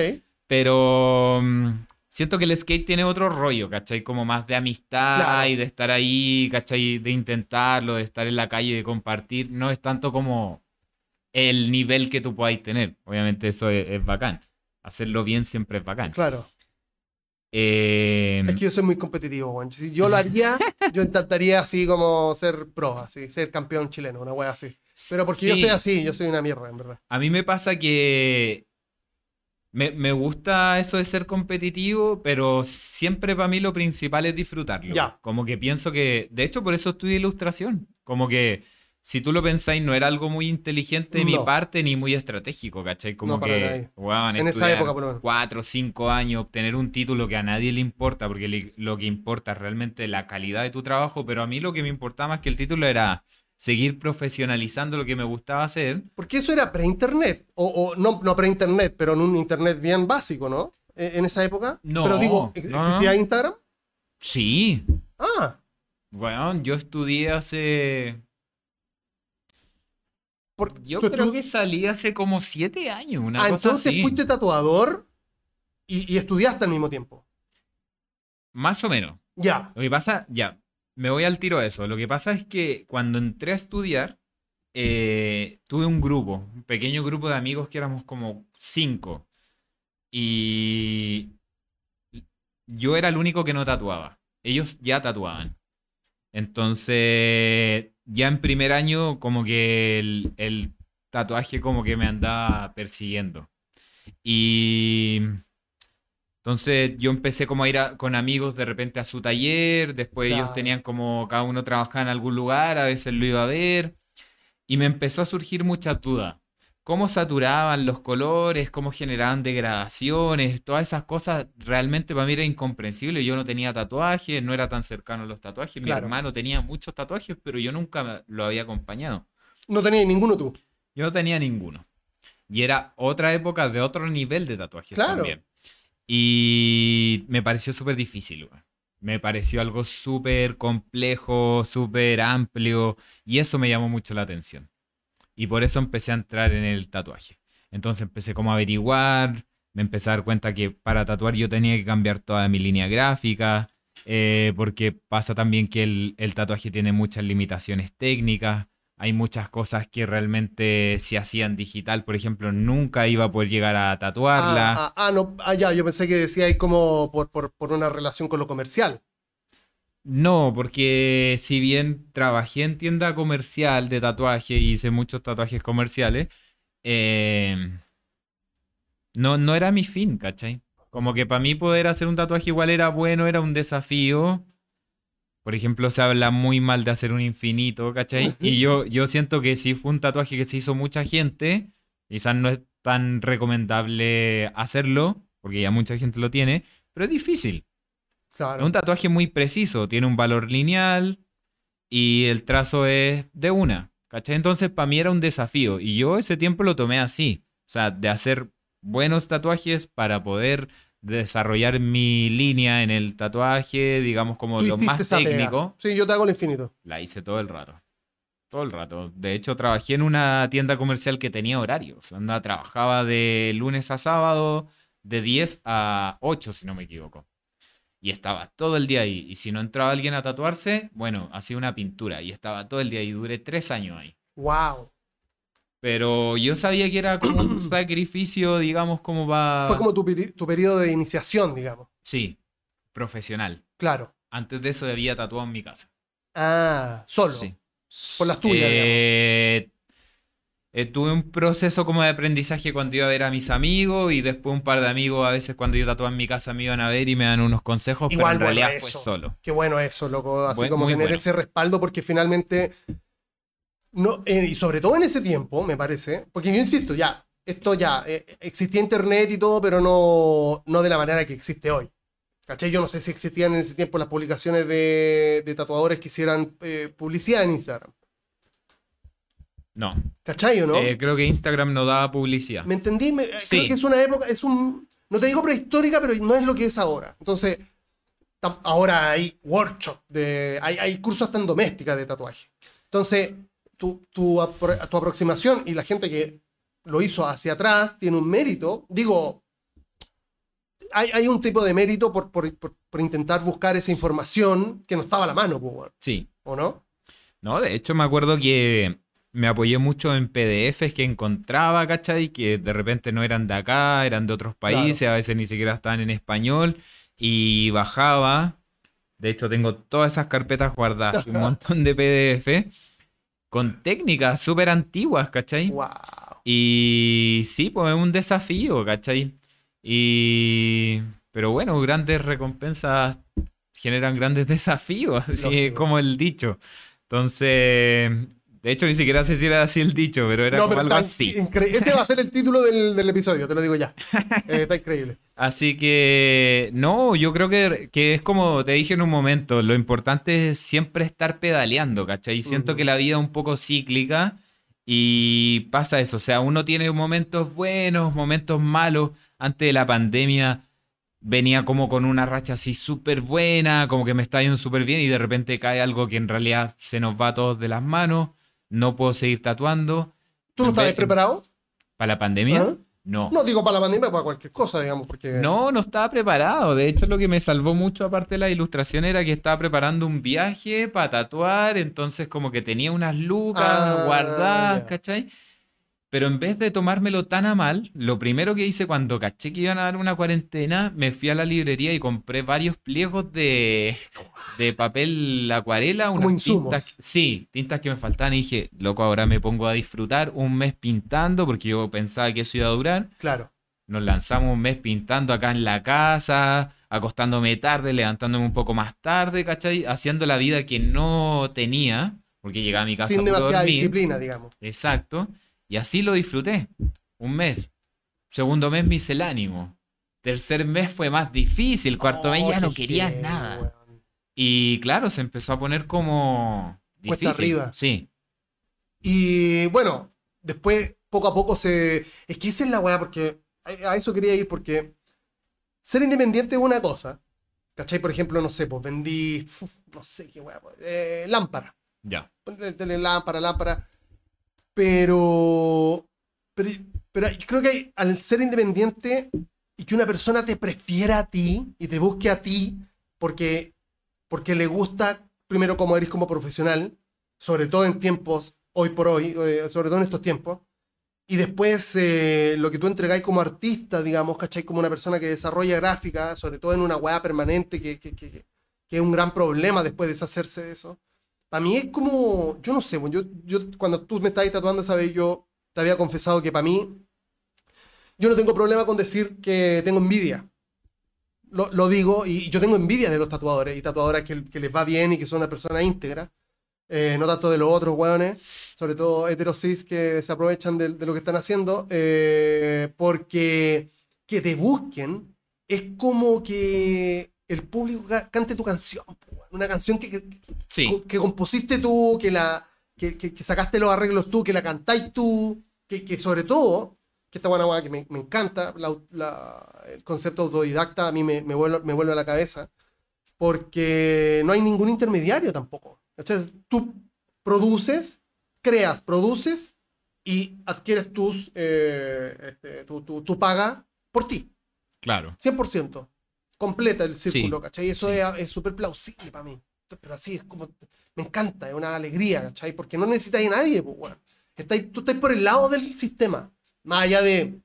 Pero mm, siento que el skate tiene otro rollo, ¿cachai? Como más de amistad y de estar ahí, ¿cachai? De intentarlo, de estar en la calle, de compartir. No es tanto como el nivel que tú podáis tener. Obviamente eso es, bacán. Hacerlo bien siempre es bacán.
Claro. Eh, es que yo soy muy competitivo, Juan. Si yo lo haría, [laughs] yo intentaría así como ser pro, así, ser campeón chileno, una wea así. Pero porque yo soy así, yo soy una mierda, en verdad.
A mí me pasa que me, gusta eso de ser competitivo, pero siempre para mí lo principal es disfrutarlo. Como que pienso que, de hecho, por eso estudié ilustración. Como que, si tú lo pensáis, no era algo muy inteligente de mi parte ni muy estratégico, ¿cachai? Como que,
en esa época, por lo menos.
Cuatro o cinco años, obtener un título que a nadie le importa, porque lo que importa es realmente la calidad de tu trabajo, pero a mí lo que me importaba más que el título era seguir profesionalizando lo que me gustaba hacer.
Porque eso era pre-internet, o, no, no pre-internet, pero en un internet bien básico, ¿no? E, en esa época.
No.
Pero digo, ¿existía Instagram?
Sí.
Ah.
Bueno, yo estudié hace... yo creo que salí hace como siete años, una ah,
entonces fuiste tatuador y, y estudiaste al mismo tiempo.
Más o menos.
Ya.
Lo que pasa, ya, me voy al tiro a eso. Lo que pasa es que cuando entré a estudiar, eh, tuve un grupo, un pequeño grupo de amigos que éramos como cinco. Y yo era el único que no tatuaba. Ellos ya tatuaban. Entonces, ya en primer año, como que el, el tatuaje como que me andaba persiguiendo. Y entonces yo empecé como a ir con amigos de repente a su taller, después ellos tenían como cada uno trabajaba en algún lugar, a veces lo iba a ver, y me empezó a surgir mucha duda. Cómo saturaban los colores, cómo generaban degradaciones, todas esas cosas realmente para mí era incomprensible. Yo no tenía tatuajes, no era tan cercano a los tatuajes. Mi hermano tenía muchos tatuajes, pero yo nunca lo había acompañado.
¿No tenía ninguno tú?
Yo no tenía ninguno. Y era otra época de otro nivel de tatuajes claro. también. Y me pareció súper difícil, Me pareció algo súper complejo, súper amplio, y eso me llamó mucho la atención. Y por eso empecé a entrar en el tatuaje. Entonces empecé como a averiguar, me empecé a dar cuenta que para tatuar yo tenía que cambiar toda mi línea gráfica, eh, porque pasa también que el, el, tatuaje tiene muchas limitaciones técnicas hay muchas cosas que realmente se hacían digital, por ejemplo, nunca iba a poder llegar a tatuarla.
Ah, ah, ah no, ah, ya, yo pensé que decía ahí como por, por, una relación con lo comercial.
No, porque si bien trabajé en tienda comercial de tatuaje y hice muchos tatuajes comerciales, eh, no, no era mi fin, ¿cachai? Como que para mí poder hacer un tatuaje igual era bueno, era un desafío, por ejemplo, se habla muy mal de hacer un infinito, ¿cachai? [laughs] Y yo, yo siento que si fue un tatuaje que se hizo mucha gente, quizás no es tan recomendable hacerlo, porque ya mucha gente lo tiene, pero es difícil. Es un tatuaje muy preciso, tiene un valor lineal y el trazo es de una, ¿cachai? Entonces para mí era un desafío y yo ese tiempo lo tomé así, o sea, de hacer buenos tatuajes para poder desarrollar mi línea en el tatuaje, digamos como lo más técnico.
Sí, yo te hago el infinito.
La hice todo el rato. Todo el rato. De hecho, trabajé en una tienda comercial que tenía horarios. Anda, trabajaba de lunes a sábado, de 10 a 8, si no me equivoco. Y estaba todo el día ahí. Y si no entraba alguien a tatuarse, bueno, hacía una pintura. Y estaba todo el día ahí. Duré tres años ahí.
¡Wow!
Pero yo sabía que era como un [clears throat] sacrificio, digamos, como va...
Fue como tu, tu periodo de iniciación, digamos.
Sí, profesional.
Claro.
Antes de eso había tatuado en mi casa.
Ah, solo. Sí. Por las tuyas,
eh, eh, tuve un proceso como de aprendizaje cuando iba a ver a mis amigos y después un par de amigos a veces cuando yo tatuaba en mi casa me iban a ver y me dan unos consejos,
Igual
pero en
bueno
realidad fue solo.
Qué bueno eso, loco. Así
Buen-
como tener
bueno.
ese respaldo, porque finalmente. No, eh, y sobre todo en ese tiempo, me parece. Porque yo insisto, ya, esto ya, eh, existía internet y todo, pero no, no de la manera que existe hoy. ¿Cachai? Yo no sé si existían en ese tiempo las publicaciones de, de tatuadores que hicieran eh, publicidad en Instagram.
No,
¿Cachai o no?
Creo que Instagram no daba publicidad.
¿Me entendí? Me-
Sí.
Creo que es una época, es un. No te digo prehistórica, pero no es lo que es ahora. Entonces, ahora hay workshop, de, hay, hay cursos hasta en doméstica de tatuaje. Entonces, tu, tu, apro- tu aproximación y la gente que lo hizo hacia atrás tiene un mérito. Digo, hay, hay un tipo de mérito por, por, por- por intentar buscar esa información que no estaba a la mano, pues,
Sí.
¿o no?
No, de hecho me acuerdo que me apoyé mucho en PDFs que encontraba, ¿cachai? Que de repente no eran de acá, eran de otros países, a veces ni siquiera estaban en español. Y bajaba. De hecho, tengo todas esas carpetas guardadas, un [laughs] montón de PDF con técnicas súper antiguas, ¿cachai?
¡Wow!
Y sí, pues es un desafío, ¿cachai? Y... Pero bueno, grandes recompensas generan grandes [laughs] desafíos, así es como el dicho. Entonces, de hecho ni siquiera sé si era así el dicho, pero era
No,
como
pero
algo así.
Ese va a ser el título del, del episodio, te lo digo ya. Eh, está increíble. [laughs]
Así que, no, yo creo que, que es como te dije en un momento, lo importante es siempre estar pedaleando, ¿cachai? Siento
Ujú.
que la vida es un poco cíclica y pasa eso, o sea, uno tiene momentos buenos, momentos malos. Antes de la pandemia venía como con una racha así súper buena, como que me está yendo súper bien y de repente cae algo que en realidad se nos va a todos de las manos, no puedo seguir tatuando.
¿Tú no estabas preparado?
¿Para la pandemia?
¿Ah?
No.
No digo para la pandemia, para cualquier cosa, digamos, porque...
No, no estaba preparado. De hecho, lo que me salvó mucho, aparte de la ilustración, era que estaba preparando un viaje para tatuar. Entonces, como que tenía unas lucas
Ah,
guardadas,
ya.
¿cachai? Pero en vez de tomármelo tan a mal, lo primero que hice cuando caché que iban a dar una cuarentena, me fui a la librería y compré varios pliegos de, de papel acuarela,
Como
unas
insumos.
tintas, sí, tintas que me faltaban y dije, loco, ahora me pongo a disfrutar un mes pintando porque yo pensaba que eso iba a durar.
Claro.
Nos lanzamos un mes pintando acá en la casa, acostándome tarde, levantándome un poco más tarde, ¿cachai? Haciendo la vida que no tenía, porque llegaba a mi casa
Sin demasiada
dormir.
disciplina, digamos.
Exacto. Y así lo disfruté. Un mes. Segundo mes me hice el ánimo. Tercer mes fue más difícil. Cuarto mes
Oh,
ya no
qué
quería nada. Y claro, se empezó a poner como
Cuesta
difícil.
arriba.
Sí.
Y bueno, después, poco a poco se... Es que esa es la weá, porque a eso quería ir, porque ser independiente es una cosa. ¿Cachai? Por ejemplo, no sé, pues vendí, uf, no sé qué weá, pues, eh, lámpara.
Ya.
Ponle lámpara, lámpara. Pero, pero, creo que al ser independiente y que una persona te prefiera a ti y te busque a ti porque, porque le gusta, primero, como eres como profesional, sobre todo en tiempos, hoy por hoy, eh, sobre todo en estos tiempos, y después eh, lo que tú entregáis como artista, digamos, ¿cachai? Como una persona que desarrolla gráfica, sobre todo en una weá permanente, que, que, que, que es un gran problema después de deshacerse de eso. Para mí es como, yo no sé, yo, yo cuando tú me estabas tatuando esa vez, yo te había confesado que para mí, yo no tengo problema con decir que tengo envidia. Lo, lo digo y yo tengo envidia de los tatuadores y tatuadoras que, que les va bien y que son una persona íntegra. Eh, no tanto de los otros hueones, sobre todo heterosis que se aprovechan de, de lo que están haciendo, eh, porque que te busquen es como que el público ca- cante tu canción. Una canción que, que,
Sí.
que compusiste tú, que, la, que, que- sacaste los arreglos tú, que la cantáis tú, que, que sobre todo, que esta buena hueá que me, me encanta, la- la- el concepto autodidacta a mí me, me, vuelve, me vuelve a la cabeza, porque no hay ningún intermediario tampoco. Entonces, tú produces, creas, produces y adquieres tus, eh, este, tu, tu- tu paga por ti,
Claro.
100%. Completa el círculo,
Sí,
¿cachai? Eso
sí.
es es súper plausible para mí. Pero así es como, me encanta, es una alegría, ¿cachai? Porque no necesitas de nadie, pues, weón. Estáis- tú estás por el lado del sistema, más allá de,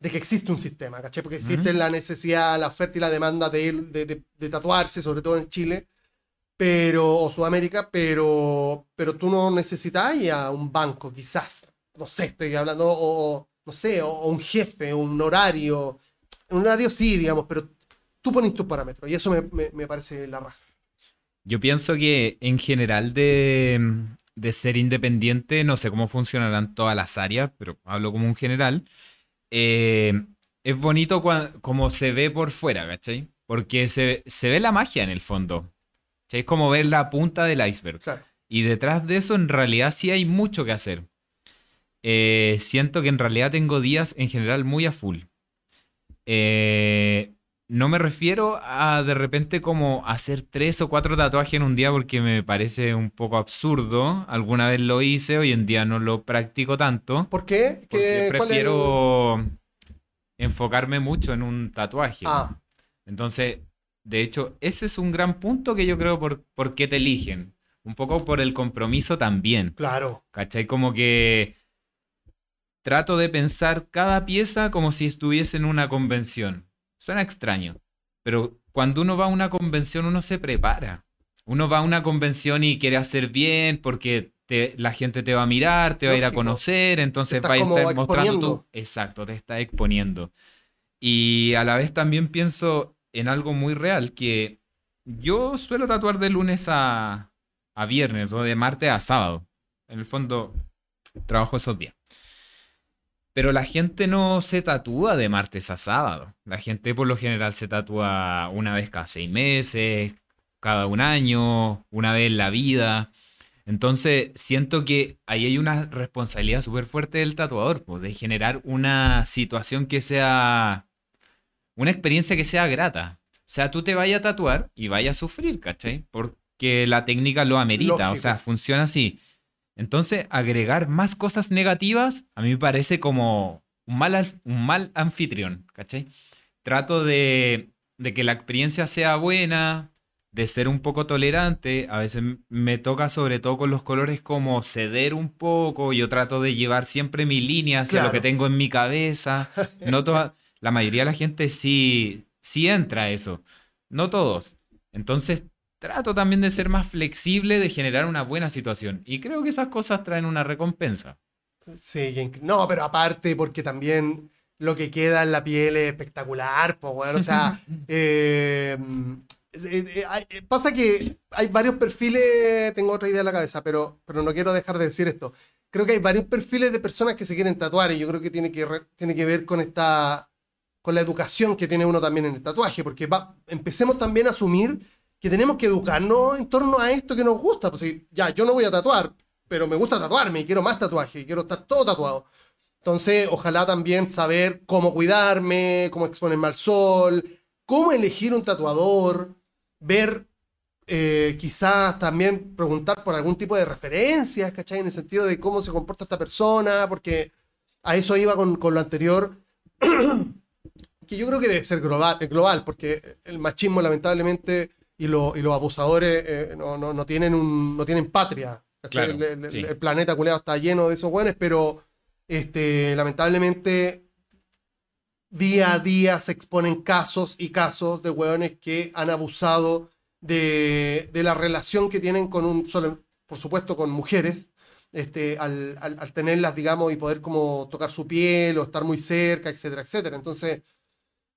de que existe un sistema, ¿cachai? Porque existe la necesidad, la oferta y la demanda de, de, de- de tatuarse, sobre todo en Chile, pero, o Sudamérica, pero, pero tú no necesitas a un banco, quizás, no sé, estoy hablando, o, no sé, o, un jefe, un horario. Un horario sí, digamos, pero tú pones tus parámetros y eso me, me, parece la raja.
Yo pienso que en general de, de, ser independiente, no sé cómo funcionarán todas las áreas, pero hablo como un general. Eh, es bonito como se ve por fuera, ¿cachai? Porque se, se, ve la magia en el fondo. Es como ver la punta del iceberg. Y detrás de eso, en realidad, sí hay mucho que hacer. Eh, siento que en realidad tengo días en general muy a full. Eh, no me refiero a de repente como hacer tres o cuatro tatuajes en un día porque me parece un poco absurdo. Alguna vez lo hice, hoy en día no lo practico tanto.
¿Por qué?
Porque prefiero enfocarme mucho en un tatuaje. Ah. Entonces, de hecho, ese es un gran punto que yo creo por, por qué te eligen. Un poco por el compromiso también.
Claro.
¿Cachai? Como que trato de pensar cada pieza como si estuviese en una convención. Suena extraño, pero cuando uno va a una convención uno se prepara. Uno va a una convención y quiere hacer bien porque la gente te va a mirar, te va a ir a conocer, entonces va a estar mostrando tú. Exacto, te está exponiendo. Y a la vez también pienso en algo muy real, que yo suelo tatuar de lunes a, a viernes o de martes a sábado. En el fondo, trabajo esos días. Pero la gente no se tatúa de martes a sábado. La gente por lo general se tatúa una vez cada seis meses, cada un año, una vez en la vida. Entonces siento que ahí hay una responsabilidad súper fuerte del tatuador, pues, de generar una situación que sea, una experiencia que sea grata. O sea, tú te vayas a tatuar y vayas a sufrir, ¿cachai? Porque la técnica lo amerita, o sea, funciona así. Entonces, agregar más cosas negativas a mí me parece como un mal, un mal anfitrión, ¿cachai? Trato de, de que la experiencia sea buena, de ser un poco tolerante. A veces me toca, sobre todo con los colores, como ceder un poco. Yo trato de llevar siempre mi línea hacia lo que tengo en mi cabeza. [laughs] No toda, la mayoría de la gente sí, sí entra a eso. No todos. Entonces trato también de ser más flexible, de generar una buena situación. Y creo que esas cosas traen una recompensa.
Sí, no, pero aparte porque también lo que queda en la piel es espectacular, pues bueno, o sea, [laughs] eh, eh, eh, pasa que hay varios perfiles, tengo otra idea en la cabeza, pero, pero no quiero dejar de decir esto. Creo que hay varios perfiles de personas que se quieren tatuar y yo creo que tiene que, tiene que ver con esta con la educación que tiene uno también en el tatuaje, porque va, empecemos también a asumir que tenemos que educarnos en torno a esto que nos gusta. Pues ya, yo no voy a tatuar, pero me gusta tatuarme y quiero más tatuaje, quiero estar todo tatuado. Entonces, ojalá también saber cómo cuidarme, cómo exponerme al sol, cómo elegir un tatuador, ver, eh, quizás también preguntar por algún tipo de referencias, ¿cachai? En el sentido de cómo se comporta esta persona, porque a eso iba con, con lo anterior, [clears throat] que yo creo que debe ser global, global porque el machismo lamentablemente y, y los abusadores eh, no, no, no, tienen un, no tienen patria. el, planeta culeado está lleno de esos buenos, pero este, lamentablemente día a día se exponen casos y casos de hueones que han abusado de, de, la relación que tienen con un solo, por supuesto, con mujeres, este, al, al, al, tenerlas, digamos, y poder como tocar su piel o estar muy cerca, etcétera, etcétera. Entonces,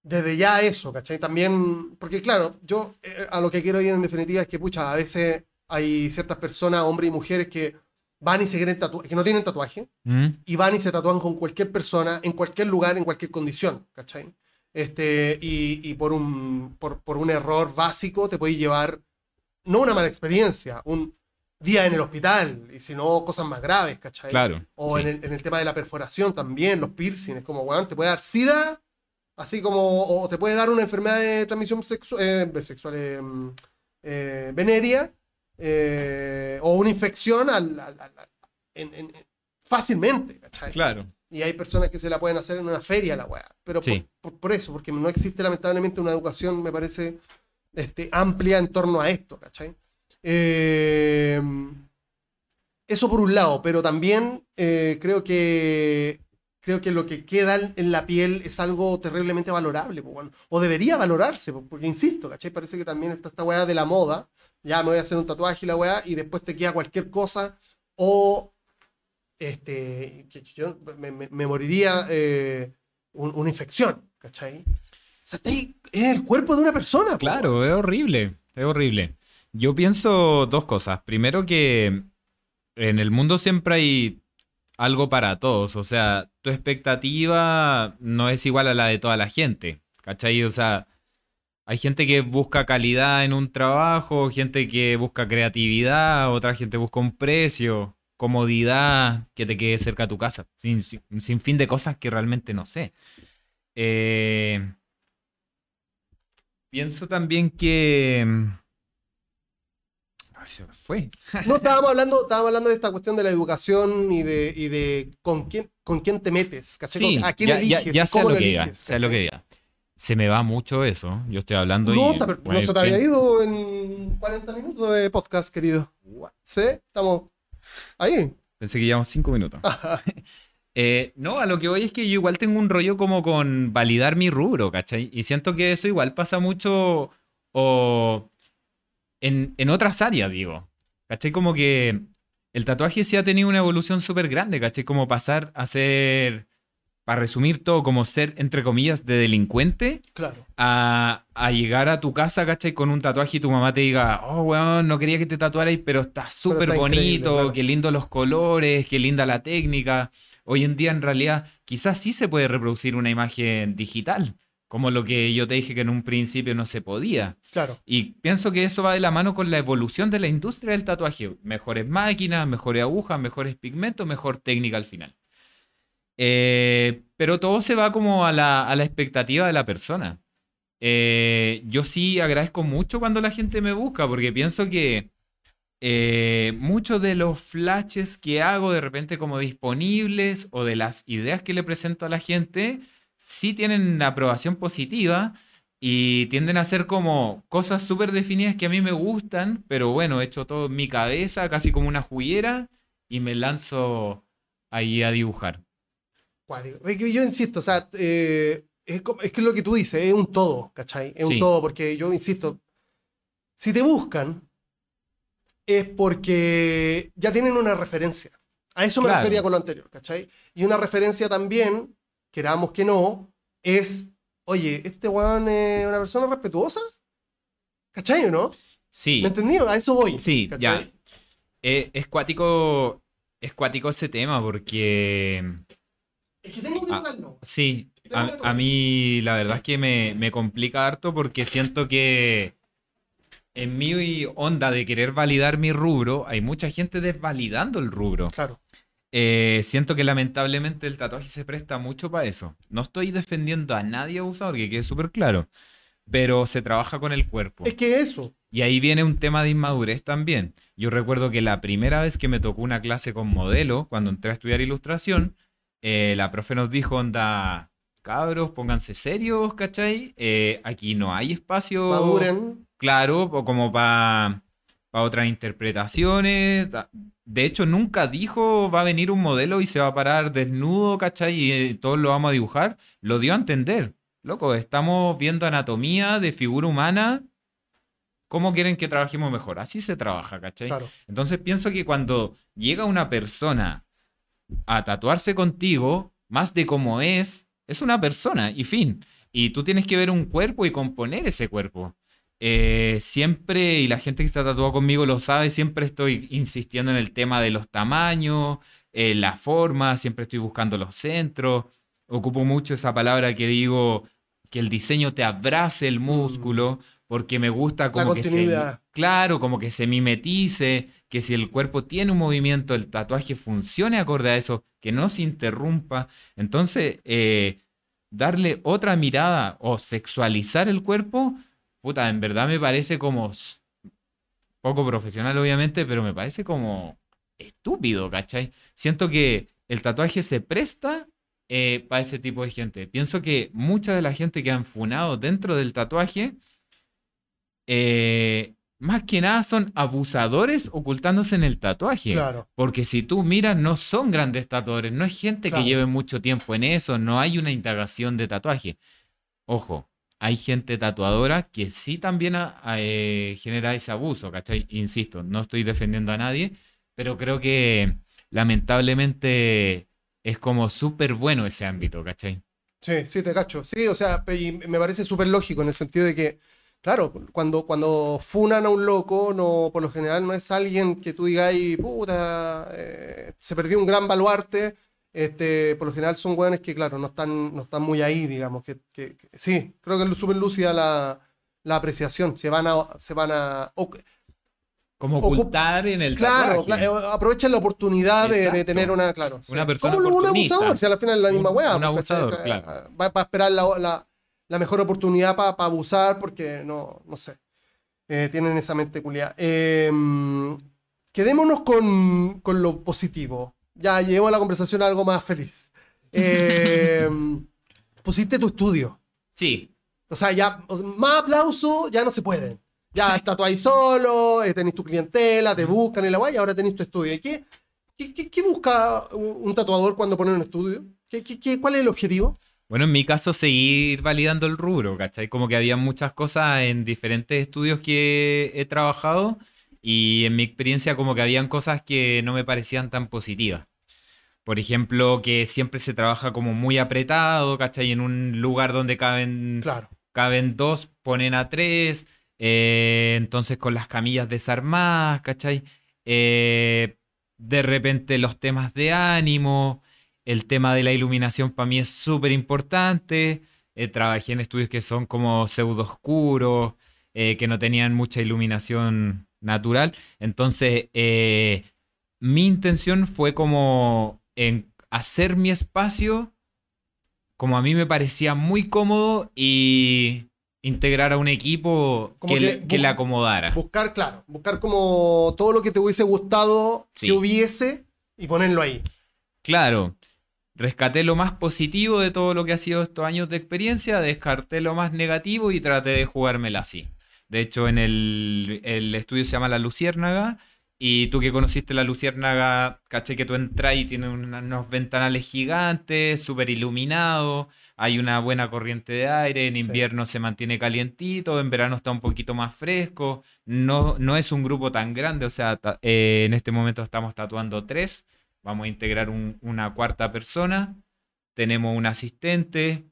desde ya eso, ¿cachai? También, porque claro, yo eh, a lo que quiero ir en definitiva es que, pucha, a veces hay ciertas personas, hombres y mujeres, que van y se quieren tatuar, que no tienen tatuaje, mm. y van y se tatúan con cualquier persona, en cualquier lugar, en cualquier condición, ¿cachai? Este, y, y por, un, por, por, un error básico te puede llevar, no una mala experiencia, un día en el hospital, y si no, cosas más graves, ¿cachai?
Claro.
O en, el, en, el, tema de la perforación también, los piercings, como, weón, te puede dar sida Así como, o te puede dar una enfermedad de transmisión sexual, eh, sexual eh, eh, venérea, o una infección al, fácilmente, ¿cachai?
Claro.
Y hay personas que se la pueden hacer en una feria, la weá. Pero por, eso, porque no existe lamentablemente una educación, me parece, este, amplia en torno a esto, ¿cachai? eso por un lado, pero también creo que creo que lo que queda en la piel es algo terriblemente valorable, o debería valorarse, porque insisto, ¿cachai? Parece que también está esta weá de la moda, ya me voy a hacer un tatuaje y la weá, y después te queda cualquier cosa, o este, yo me, me- me moriría eh, un- una infección, ¿cachai? O sea, está ahí, es el cuerpo de una persona. po,
Claro, es horrible, es horrible. Yo pienso dos cosas. Primero que en el mundo siempre hay algo para todos. O sea, tu expectativa no es igual a la de toda la gente. ¿Cachai? O sea, hay gente que busca calidad en un trabajo, gente que busca creatividad, otra gente busca un precio, comodidad, que te quede cerca a tu casa. Sin, sin, fin de cosas que realmente no sé. Eh, pienso también que... se me fue.
No, estábamos hablando, estábamos hablando de esta cuestión de la educación y de, y de con quién, con quién te metes.
Sí,
a quién
ya, ya-
eliges,
ya sé a
cómo
lo que
eliges,
sé a lo que iba. Se me va mucho eso. Yo estoy hablando
No,
y... bueno,
no se te había ido en 40 minutos de podcast, querido. ¿Sí? Estamos ahí.
Pensé que llevamos cinco minutos. [laughs] [laughs] Eh, no, a lo que voy es que yo igual tengo un rollo como con validar mi rubro, ¿cachai? Y siento que eso igual pasa mucho o en, en otras áreas, digo. ¿Cachai? Como que el tatuaje sí ha tenido una evolución súper grande, ¿cachai? Como pasar a ser, para resumir todo, como ser, entre comillas, de delincuente
Claro.
a, a llegar a tu casa, ¿cachai? Con un tatuaje y tu mamá te diga, oh, weón, no quería que te tatuarais, pero está súper bonito,
claro.
qué lindo los colores, qué linda la técnica. Hoy en día, en realidad, quizás sí se puede reproducir una imagen digital, como lo que yo te dije que en un principio no se podía.
Claro.
Y pienso que eso va de la mano con la evolución de la industria del tatuaje. Mejores máquinas, mejores agujas, mejores pigmentos, mejor técnica al final. Eh, pero todo se va como a la, a la expectativa de la persona. Eh, yo sí agradezco mucho cuando la gente me busca, porque pienso que eh, muchos de los flashes que hago de repente como disponibles o de las ideas que le presento a la gente, sí tienen aprobación positiva y tienden a ser como cosas súper definidas que a mí me gustan, pero bueno, he hecho todo en mi cabeza, casi como una juguera, y me lanzo ahí a dibujar.
Yo insisto, o sea, eh, es, es que lo que tú dices, es un todo, ¿cachai? Es
Sí.
un todo, porque yo insisto, si te buscan, es porque ya tienen una referencia. A eso me
Claro.
refería con lo anterior, ¿cachai? Y una referencia también, queramos que no, es, oye, ¿este weón es una persona respetuosa? ¿Cachai o no?
Sí.
¿Me entendí? A eso voy.
Sí,
¿cachai?
ya. Eh, es cuático, es cuático ese tema porque
Es que tengo que
Ah. sí, a, a mí la verdad es que me, me complica harto porque siento que en mi onda de querer validar mi rubro, hay mucha gente desvalidando el rubro.
Claro.
Eh, siento que lamentablemente el tatuaje se presta mucho para eso. No estoy defendiendo a nadie abusador, que quede súper claro, pero se trabaja con el cuerpo.
Es que eso.
Y ahí viene un tema de inmadurez también. Yo recuerdo que la primera vez que me tocó una clase con modelo, cuando entré a estudiar ilustración, eh, la profe nos dijo, onda, cabros, pónganse serios, ¿cachai? Eh, aquí no hay espacio
Maduren.
claro, o como para otras interpretaciones. De hecho, nunca dijo va a venir un modelo y se va a parar desnudo, ¿cachai? Y eh, todos lo vamos a dibujar. Lo dio a entender. Loco, estamos viendo anatomía de figura humana. ¿Cómo quieren que trabajemos mejor? Así se trabaja, ¿cachai?
Claro.
Entonces pienso que cuando llega una persona a tatuarse contigo, más de cómo es, es una persona y fin. Y tú tienes que ver un cuerpo y componer ese cuerpo. Eh, siempre, y la gente que está tatuada conmigo lo sabe, siempre estoy insistiendo en el tema de los tamaños, eh, la forma, siempre estoy buscando los centros. Ocupo mucho esa palabra que digo, que el diseño te abrace el músculo, porque me gusta como que se, claro, como que se mimetice, que si el cuerpo tiene un movimiento, el tatuaje funcione acorde a eso, que no se interrumpa. Entonces, eh, darle otra mirada o sexualizar el cuerpo, puta, en verdad me parece como poco profesional, obviamente, pero me parece como estúpido, ¿cachai? Siento que el tatuaje se presta para ese tipo de gente. Pienso que mucha de la gente que han funado dentro del tatuaje, eh, más que nada son abusadores ocultándose en el tatuaje.
Claro.
Porque si tú miras, no son grandes tatuadores, no es gente
Claro.
que lleve mucho tiempo en eso, no hay una indagación de tatuaje. Ojo, hay gente tatuadora que sí también eh, genera ese abuso, ¿cachai? Insisto, no estoy defendiendo a nadie, pero creo que lamentablemente es como súper bueno ese ámbito, ¿cachai?
Sí, sí, te cacho. Sí, o sea, me parece súper lógico en el sentido de que, claro, cuando, cuando funan a un loco, no, por lo general no es alguien que tú digas, puta, eh, se perdió un gran baluarte. Este, por lo general son hueones que, claro, no están, no están muy ahí, digamos. Que, que, sí, creo que es súper lúcida la, la apreciación. Se van a. Se van a
como ocultar en el
Claro, claro eh, aprovechan la oportunidad de, tener una, claro.
Una persona
Como un abusador, si al final es la misma weá.
Un abusador, claro.
Va, a esperar la, la, mejor oportunidad para abusar porque no, no sé. Eh, tienen esa mente culiada. Em, quedémonos con, con, lo positivo. Ya llevemos la conversación a algo más feliz. [laughs] Em, pusiste tu estudio.
Sí.
O sea, ya más aplauso ya no se pueden. Ya estás tú ahí solo, eh, tenés tu clientela, te buscan y la guay, ahora tenés tu estudio. ¿Y qué, qué, qué, busca un tatuador cuando pone un estudio? ¿Qué, qué, cuál es el objetivo?
Bueno, en mi caso, seguir validando el rubro, ¿cachai? Como que había muchas cosas en diferentes estudios que he trabajado y en mi experiencia como que habían cosas que no me parecían tan positivas. Por ejemplo, que siempre se trabaja como muy apretado, ¿cachai? En un lugar donde caben,
claro.
caben dos, ponen a tres eh, entonces con las camillas desarmadas, ¿cachai? Eh, de repente los temas de ánimo, el tema de la iluminación para mí es súper importante. Eh, trabajé en estudios que son como pseudo oscuros, que no tenían mucha iluminación natural. Entonces, mi intención fue como en hacer mi espacio como a mí me parecía muy cómodo y integrar a un equipo que, le, acomodara.
Buscar, claro, buscar como todo lo que te hubiese gustado que hubiese y ponerlo ahí.
Claro. Rescaté lo más positivo de todo lo que ha sido estos años de experiencia, descarté lo más negativo y traté de jugármela así. De hecho, en el, el estudio se llama La Luciérnaga. Y tú que conociste la Luciérnaga, caché que tú entras y tiene unos ventanales gigantes, súper iluminados hay una buena corriente de aire, en invierno se mantiene calientito, en verano está un poquito más fresco, no, no es un grupo tan grande, o sea, eh, en este momento estamos tatuando tres, vamos a integrar una cuarta persona, tenemos un asistente,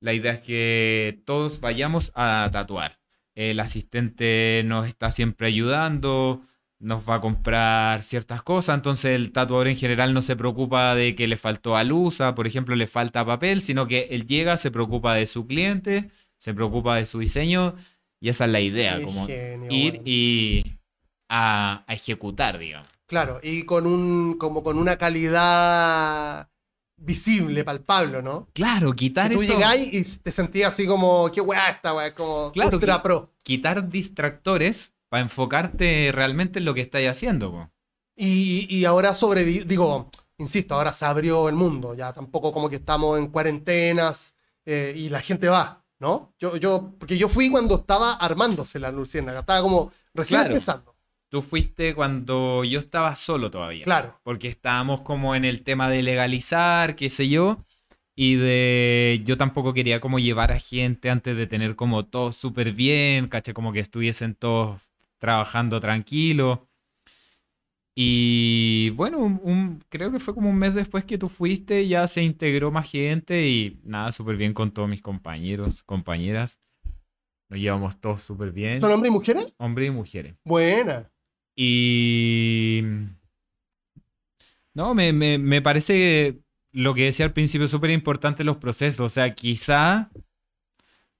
la idea es que todos vayamos a tatuar. El asistente nos está siempre ayudando, nos va a comprar ciertas cosas, entonces el tatuador en general no se preocupa de que le faltó a luz, por ejemplo, le falta papel, sino que él llega, se preocupa de su cliente, se preocupa de su diseño y esa es la idea, como ir y a, ejecutar, digamos.
Claro, y con un como con una calidad visible, palpable, ¿no?
Claro, quitar
que tú
eso.
llegáis y te sentías así como, qué weá esta, weá, como
claro,
ultra pro.
Quitar distractores para enfocarte realmente en lo que estáis haciendo.
Y, y, ahora sobreviví, digo, insisto, ahora se abrió el mundo, ya tampoco como que estamos en cuarentenas eh, y la gente va, ¿no? Yo, yo, porque yo fui cuando estaba armándose la Luciérnaga, estaba como recién empezando.
Tú fuiste cuando yo estaba solo todavía.
Claro.
Porque estábamos como en el tema de legalizar, qué sé yo. Y de. Yo tampoco quería como llevar a gente antes de tener como todo súper bien, caché, como que estuviesen todos trabajando tranquilo. Y bueno, un, creo que fue como un mes después que tú fuiste, ya se integró más gente y nada, súper bien con todos mis compañeros, compañeras. Nos llevamos todos súper bien.
¿Son hombres y mujeres?
Hombres y mujeres.
Buena.
Y... No, me, me, me parece lo que decía al principio súper importante los procesos. O sea, quizá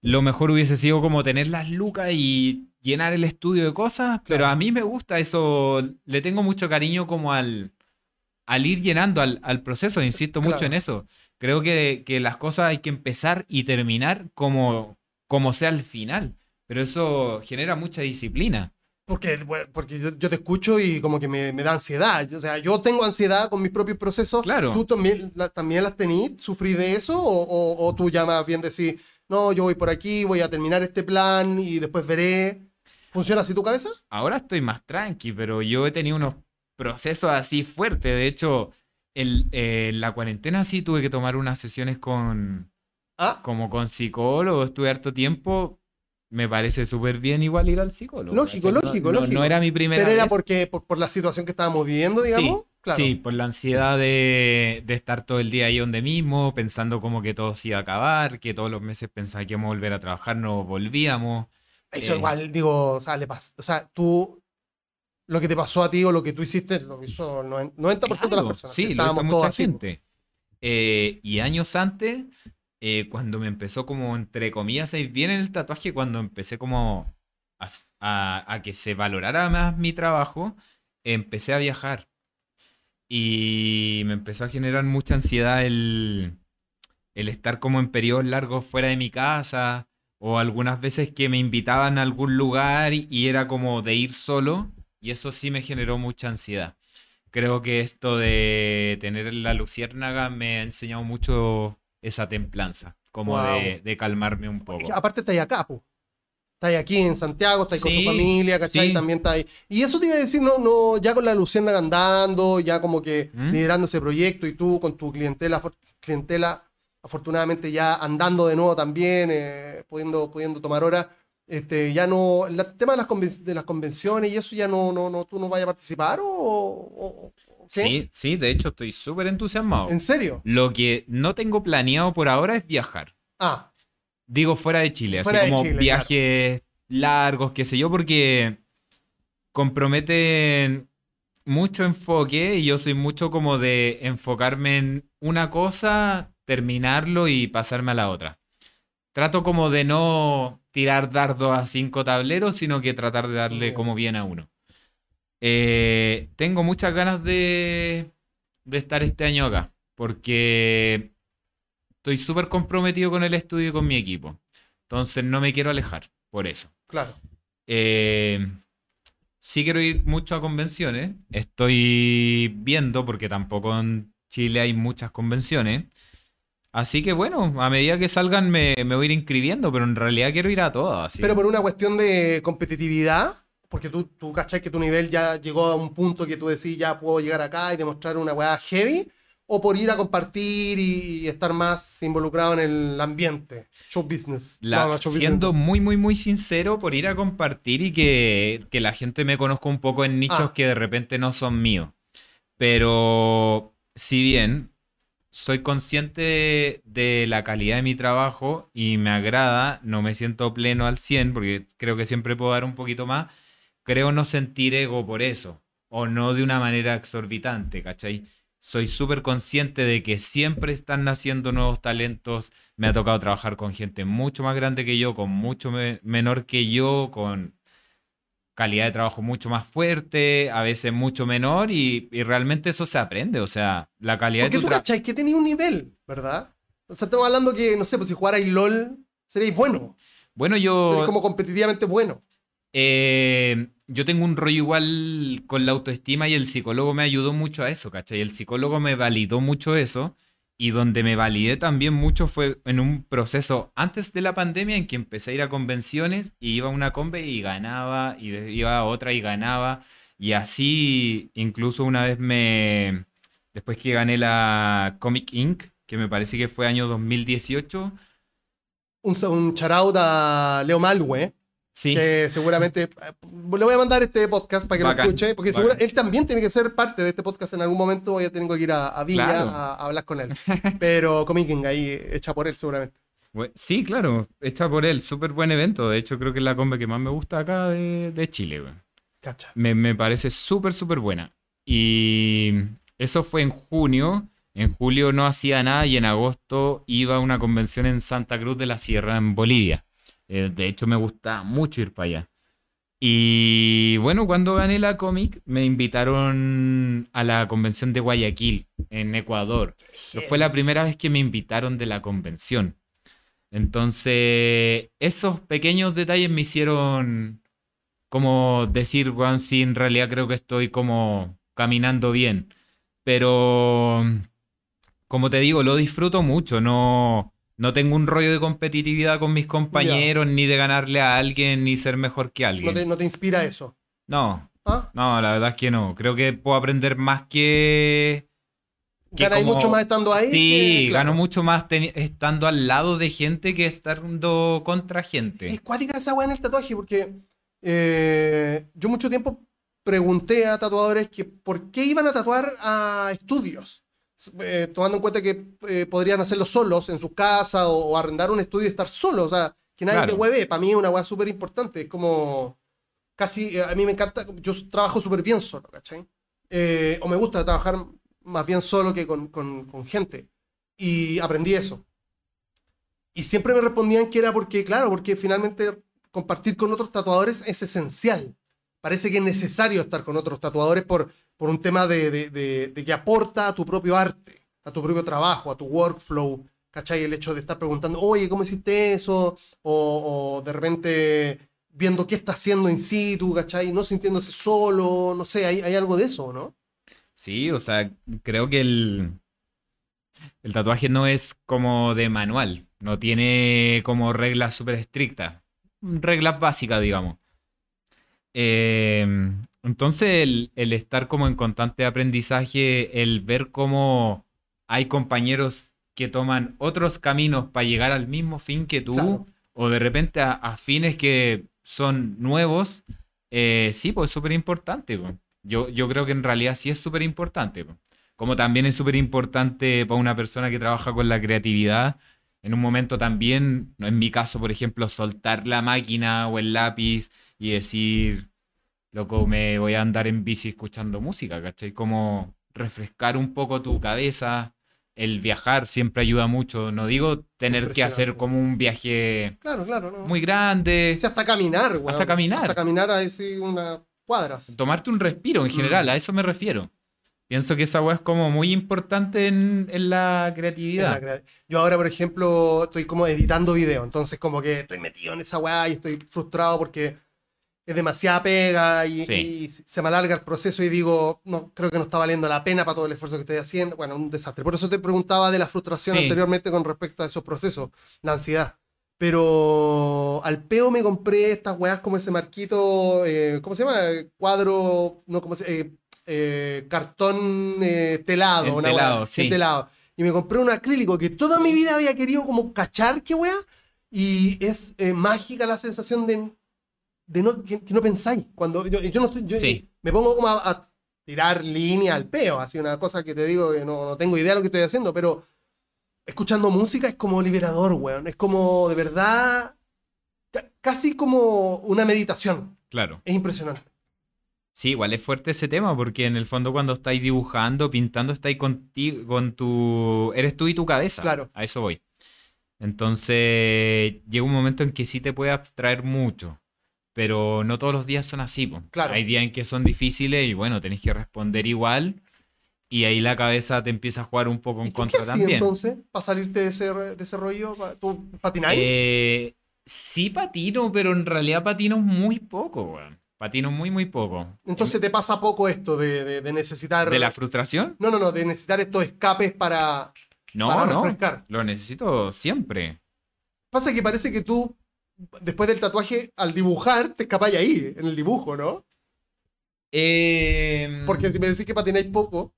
lo mejor hubiese sido como tener las lucas y llenar el estudio de cosas, pero a mí me gusta eso, le tengo mucho cariño como al, al ir llenando al, proceso, insisto mucho en eso. Creo que, las cosas hay que empezar y terminar como, como sea al final, pero eso genera mucha disciplina.
Porque, porque yo, te escucho y como que me, da ansiedad. O sea, yo tengo ansiedad con mis propios procesos.
Claro.
¿Tú también, también las tenís? ¿Sufrí de eso? ¿O, o, tú ya más bien decís, no, yo voy por aquí, voy a terminar este plan y después veré? ¿Funciona así tu cabeza?
Ahora estoy más tranqui, pero yo he tenido unos procesos así fuertes. De hecho, en eh, la cuarentena sí tuve que tomar unas sesiones con.
¿Ah?
Como con psicólogo, estuve harto tiempo. Me parece súper bien igual ir al psicólogo.
Lógico, lógico, lógico.
No era mi primera
Pero era porque por, la situación que estábamos viviendo, digamos. Claro.
Sí, por la ansiedad de, de estar todo el día ahí donde mismo, pensando como que todo se iba a acabar, que todos los meses pensaba que íbamos a volver a trabajar, no volvíamos.
Eso
Eh.
igual, digo, o sea, le pas- o sea, tú, lo que te pasó a ti o lo que tú hiciste, lo hizo el noven- 90% de las
Claro,
personas.
Sí, lo
estábamos
hizo mucha gente. Eh, y años antes, eh, cuando me empezó como, entre comillas, a ir bien en el tatuaje, cuando empecé como a, a- a que se valorara más mi trabajo, empecé a viajar. Y me empezó a generar mucha ansiedad el, el estar como en periodos largos fuera de mi casa, o algunas veces que me invitaban a algún lugar y era como de ir solo, y eso sí me generó mucha ansiedad. Creo que esto de tener la luciérnaga me ha enseñado mucho esa templanza, como
Wow.
de, de calmarme un poco.
aparte estáis acá, po. Estáis aquí en Santiago, estáis con tu
Sí,
familia, ¿cachai?
sí.
También estáis. Y eso te iba a decir, no, no, ya con la Luciana andando, ya como que
¿Mm?
liderando ese proyecto y tú con tu clientela, clientela afortunadamente ya andando de nuevo también, eh, pudiendo, pudiendo tomar hora. Este, ya no, el tema de las, de las convenciones y eso ya no, no, no, tú no vayas a participar o, o-
Sí, sí, de hecho estoy súper entusiasmado.
¿En serio?
Lo que no tengo planeado por ahora es viajar.
Ah,
Digo fuera de Chile,
Fuera de
así como
Chile,
viajes largos, qué sé yo, porque comprometen mucho enfoque y yo soy mucho como de enfocarme en una cosa, terminarlo y pasarme a la otra. Trato como de no tirar dardos a cinco tableros, sino que tratar de darle
Bien.
como bien a uno. Eh, tengo muchas ganas de, de estar este año acá, porque estoy súper comprometido con el estudio y con mi equipo. Entonces no me quiero alejar, por eso.
claro.
Eh, sí quiero ir mucho a convenciones. Estoy viendo, porque tampoco en Chile hay muchas convenciones. Así que bueno, a medida que salgan me, me voy a ir inscribiendo, pero en realidad quiero ir a todas.
Pero por una cuestión de competitividad, porque tú, tú cachai que tu nivel ya llegó a un punto que tú decís, ya puedo llegar acá y demostrar una weá heavy, o por ir a compartir y estar más involucrado en el ambiente, show business.
La-
No, no, show
siendo
business.
muy, muy, muy sincero por ir a compartir y que, que la gente me conozca un poco en nichos
Ah.
que de repente no son míos. Pero si bien soy consciente de la calidad de mi trabajo y me agrada, no me siento pleno al 100 porque creo que siempre puedo dar un poquito más, creo no sentir ego por eso o no de una manera exorbitante, ¿cachai? Soy súper consciente de que siempre están naciendo nuevos talentos. Me ha tocado trabajar con gente mucho más grande que yo, con mucho me- menor que yo, con calidad de trabajo mucho más fuerte, a veces mucho menor, y, y realmente eso se aprende. O sea, la calidad
Porque
de tu
tú cachai que tenía un nivel, ¿verdad? O sea, estamos hablando que, no sé, pues si jugarais LOL, seríais bueno.
Bueno, yo,
como competitivamente bueno.
Eh, yo tengo un rollo igual con la autoestima y el psicólogo me ayudó mucho a eso, ¿cachai? El psicólogo me validó mucho eso. Y donde me validé también mucho fue en un proceso antes de la pandemia en que empecé a ir a convenciones y iba a una conve y ganaba, y iba a otra y ganaba. Y así, incluso una vez me, después que gané la Comic Inc., que me parece que fue año 2018,
Un, un a Leo Malwe,
sí,
que seguramente eh, le voy a mandar este podcast para que
Bacán,
lo escuche, porque seguro, él también tiene que ser parte de este podcast en algún momento. Voy a tener que ir a, a Viña
Claro.
a, a hablar con él. Pero Comic King ahí hecha por él, seguramente.
Sí, claro, hecha por él, súper buen evento. De hecho, creo que es la combe que más me gusta acá de, de Chile.
Cacha.
Me, me parece súper, súper buena. Y eso fue en junio. En julio no hacía nada y en agosto iba a una convención en Santa Cruz de la Sierra, en Bolivia. Eh, de hecho, me gustaba mucho ir para allá. Y bueno, cuando gané la cómic, me invitaron a la convención de Guayaquil, en Ecuador. Pero fue la primera vez que me invitaron de la convención. Entonces, esos pequeños detalles me hicieron como decir, Juan, sí, en realidad creo que estoy como caminando bien. Pero, como te digo, lo disfruto mucho. No, no tengo un rollo de competitividad con mis compañeros, ni de ganarle a alguien, ni ser mejor que
¿No
alguien.
te, no te inspira eso?
No,
¿Ah?
no, la verdad es que no. Creo que puedo aprender más que... que
Ganáis
como-
mucho más estando ahí.
Sí,
que- claro.
gano mucho más estando al lado de gente que estando contra gente.
Es cuática esa weá en el tatuaje porque eh, yo mucho tiempo pregunté a tatuadores que por qué iban a tatuar a estudios, eh, tomando en cuenta que eh, podrían hacerlo solos en su casa o, o arrendar un estudio y estar solos, o sea, que nadie te
Claro.
hueve. Para mí es una weá súper importante, es como casi, eh, a mí me encanta, yo trabajo súper bien solo, ¿cachai? Eh, o me gusta trabajar más bien solo que con, con- con gente. Y aprendí eso. Y siempre me respondían que era porque, claro, porque finalmente compartir con otros tatuadores es esencial. Parece que es necesario estar con otros tatuadores por, por un tema de, de- de- que aporta a tu propio arte, a tu propio trabajo, a tu workflow. ¿Cachai? El hecho de estar preguntando, oye, ¿cómo hiciste eso? O, de repente viendo qué está haciendo in situ, ¿cachai? No sintiéndose solo, no sé, hay, hay algo de eso, ¿no?
Sí, o sea, creo que el, el tatuaje no es como de manual, no tiene como reglas súper estrictas, reglas básicas, digamos. Eh, entonces, el, el estar como en constante aprendizaje, el ver cómo hay compañeros que toman otros caminos para llegar al mismo fin que tú,
Claro.
o de repente a, a fines que son nuevos, eh, sí, pues es súper importante. po. Yo, yo creo que en realidad sí es súper importante. po. Como también es súper importante para una persona que trabaja con la creatividad, en un momento también, en mi caso, por ejemplo, soltar la máquina o el lápiz y decir, loco, me voy a andar en bici escuchando música, ¿cachai? Como refrescar un poco tu cabeza. El viajar siempre ayuda mucho. No digo tener que hacer como un viaje
Claro, claro, ¿no?
muy grande.
Sí, hasta caminar, weón.
Hasta caminar.
Hasta caminar a decir unas cuadras.
tomarte un respiro en
Mm.
general, a eso me refiero. Pienso que esa weá es como muy importante en, en la
en la
creatividad.
crea- Yo ahora, por ejemplo, estoy como editando video, entonces como que estoy metido en esa weá y estoy frustrado porque es demasiada pega y,
Sí.
y se me alarga el proceso y digo, no, creo que no está valiendo la pena para todo el esfuerzo que estoy haciendo. Bueno, un desastre. Por eso te preguntaba de la frustración
Sí.
anteriormente con respecto a esos procesos, la ansiedad. Pero al peo me compré estas weas como ese marquito, eh, ¿cómo se llama? Cuadro, no, ¿cómo se eh, eh, cartón eh, telado, una wea,
sí.
entelado. Y me compré un acrílico que toda mi vida había querido como cachar, qué wea. Y es eh, mágica la sensación de, de no, que, que no pensáis. Cuando yo, yo no estoy, yo
Sí.
me pongo como a, a tirar línea al peo, así una cosa que te digo que no, no tengo idea de lo que estoy haciendo, pero escuchando música es como liberador, weón. Es como de verdad, ca- casi como una meditación.
Claro.
Es impresionante.
Sí, igual es fuerte ese tema, porque en el fondo cuando estáis dibujando, pintando, estáis contigo, con tu... Eres tú y tu cabeza.
Claro.
A eso voy. Entonces, llega un momento en que sí te puede abstraer mucho, pero no todos los días son así. po.
Claro.
Hay días en que son difíciles y bueno, tenés que responder igual y ahí la cabeza te empieza a jugar un poco en
¿Y tú qué
contra
hacías
también.
entonces para salirte de ese, de ese rollo? ¿Tú patináis?
Eh, sí patino, pero en realidad patino muy poco, weón. Patino muy, muy poco.
entonces te pasa poco esto de, de- de necesitar...
¿De la frustración?
No, no, no, de necesitar estos escapes para,
No,
para
no.
refrescar.
Lo necesito siempre.
Pasa que parece que tú, después del tatuaje, al dibujar, te escapáis ahí, en el dibujo, ¿no?
Eh,
Porque si me decís que patináis poco,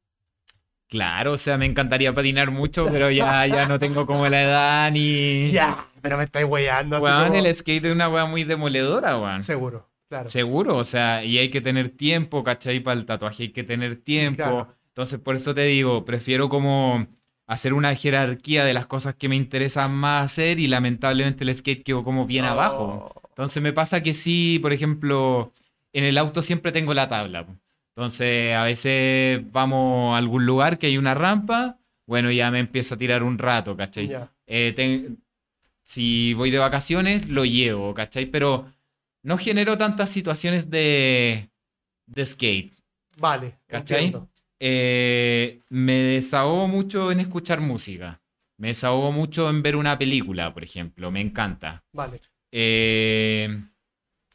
Claro, o sea, me encantaría patinar mucho, pero ya, ya no tengo como la edad ni...
ya, pero me estáis weyando. así
Weón,
como-
el skate es una weá muy demoledora, weón.
Seguro, claro.
Seguro, o sea, y hay que tener tiempo, ¿cachai? Para el tatuaje hay que tener tiempo.
Claro.
Entonces, por eso te digo, prefiero como hacer una jerarquía de las cosas que me interesan más hacer y lamentablemente el skate quedó como bien abajo.
Oh,
Entonces me pasa que sí, por ejemplo, en el auto siempre tengo la tabla. Entonces a veces vamos a algún lugar que hay una rampa, bueno, ya me empiezo a tirar un rato, ¿cachai? Eh, ten- si voy de vacaciones, lo llevo, ¿cachai? Pero no genero tantas situaciones de, de skate,
Vale,
¿cachai?
entiendo.
Eh, me desahogo mucho en escuchar música. Me desahogo mucho en ver una película, por ejemplo. Me encanta
Vale.
eh,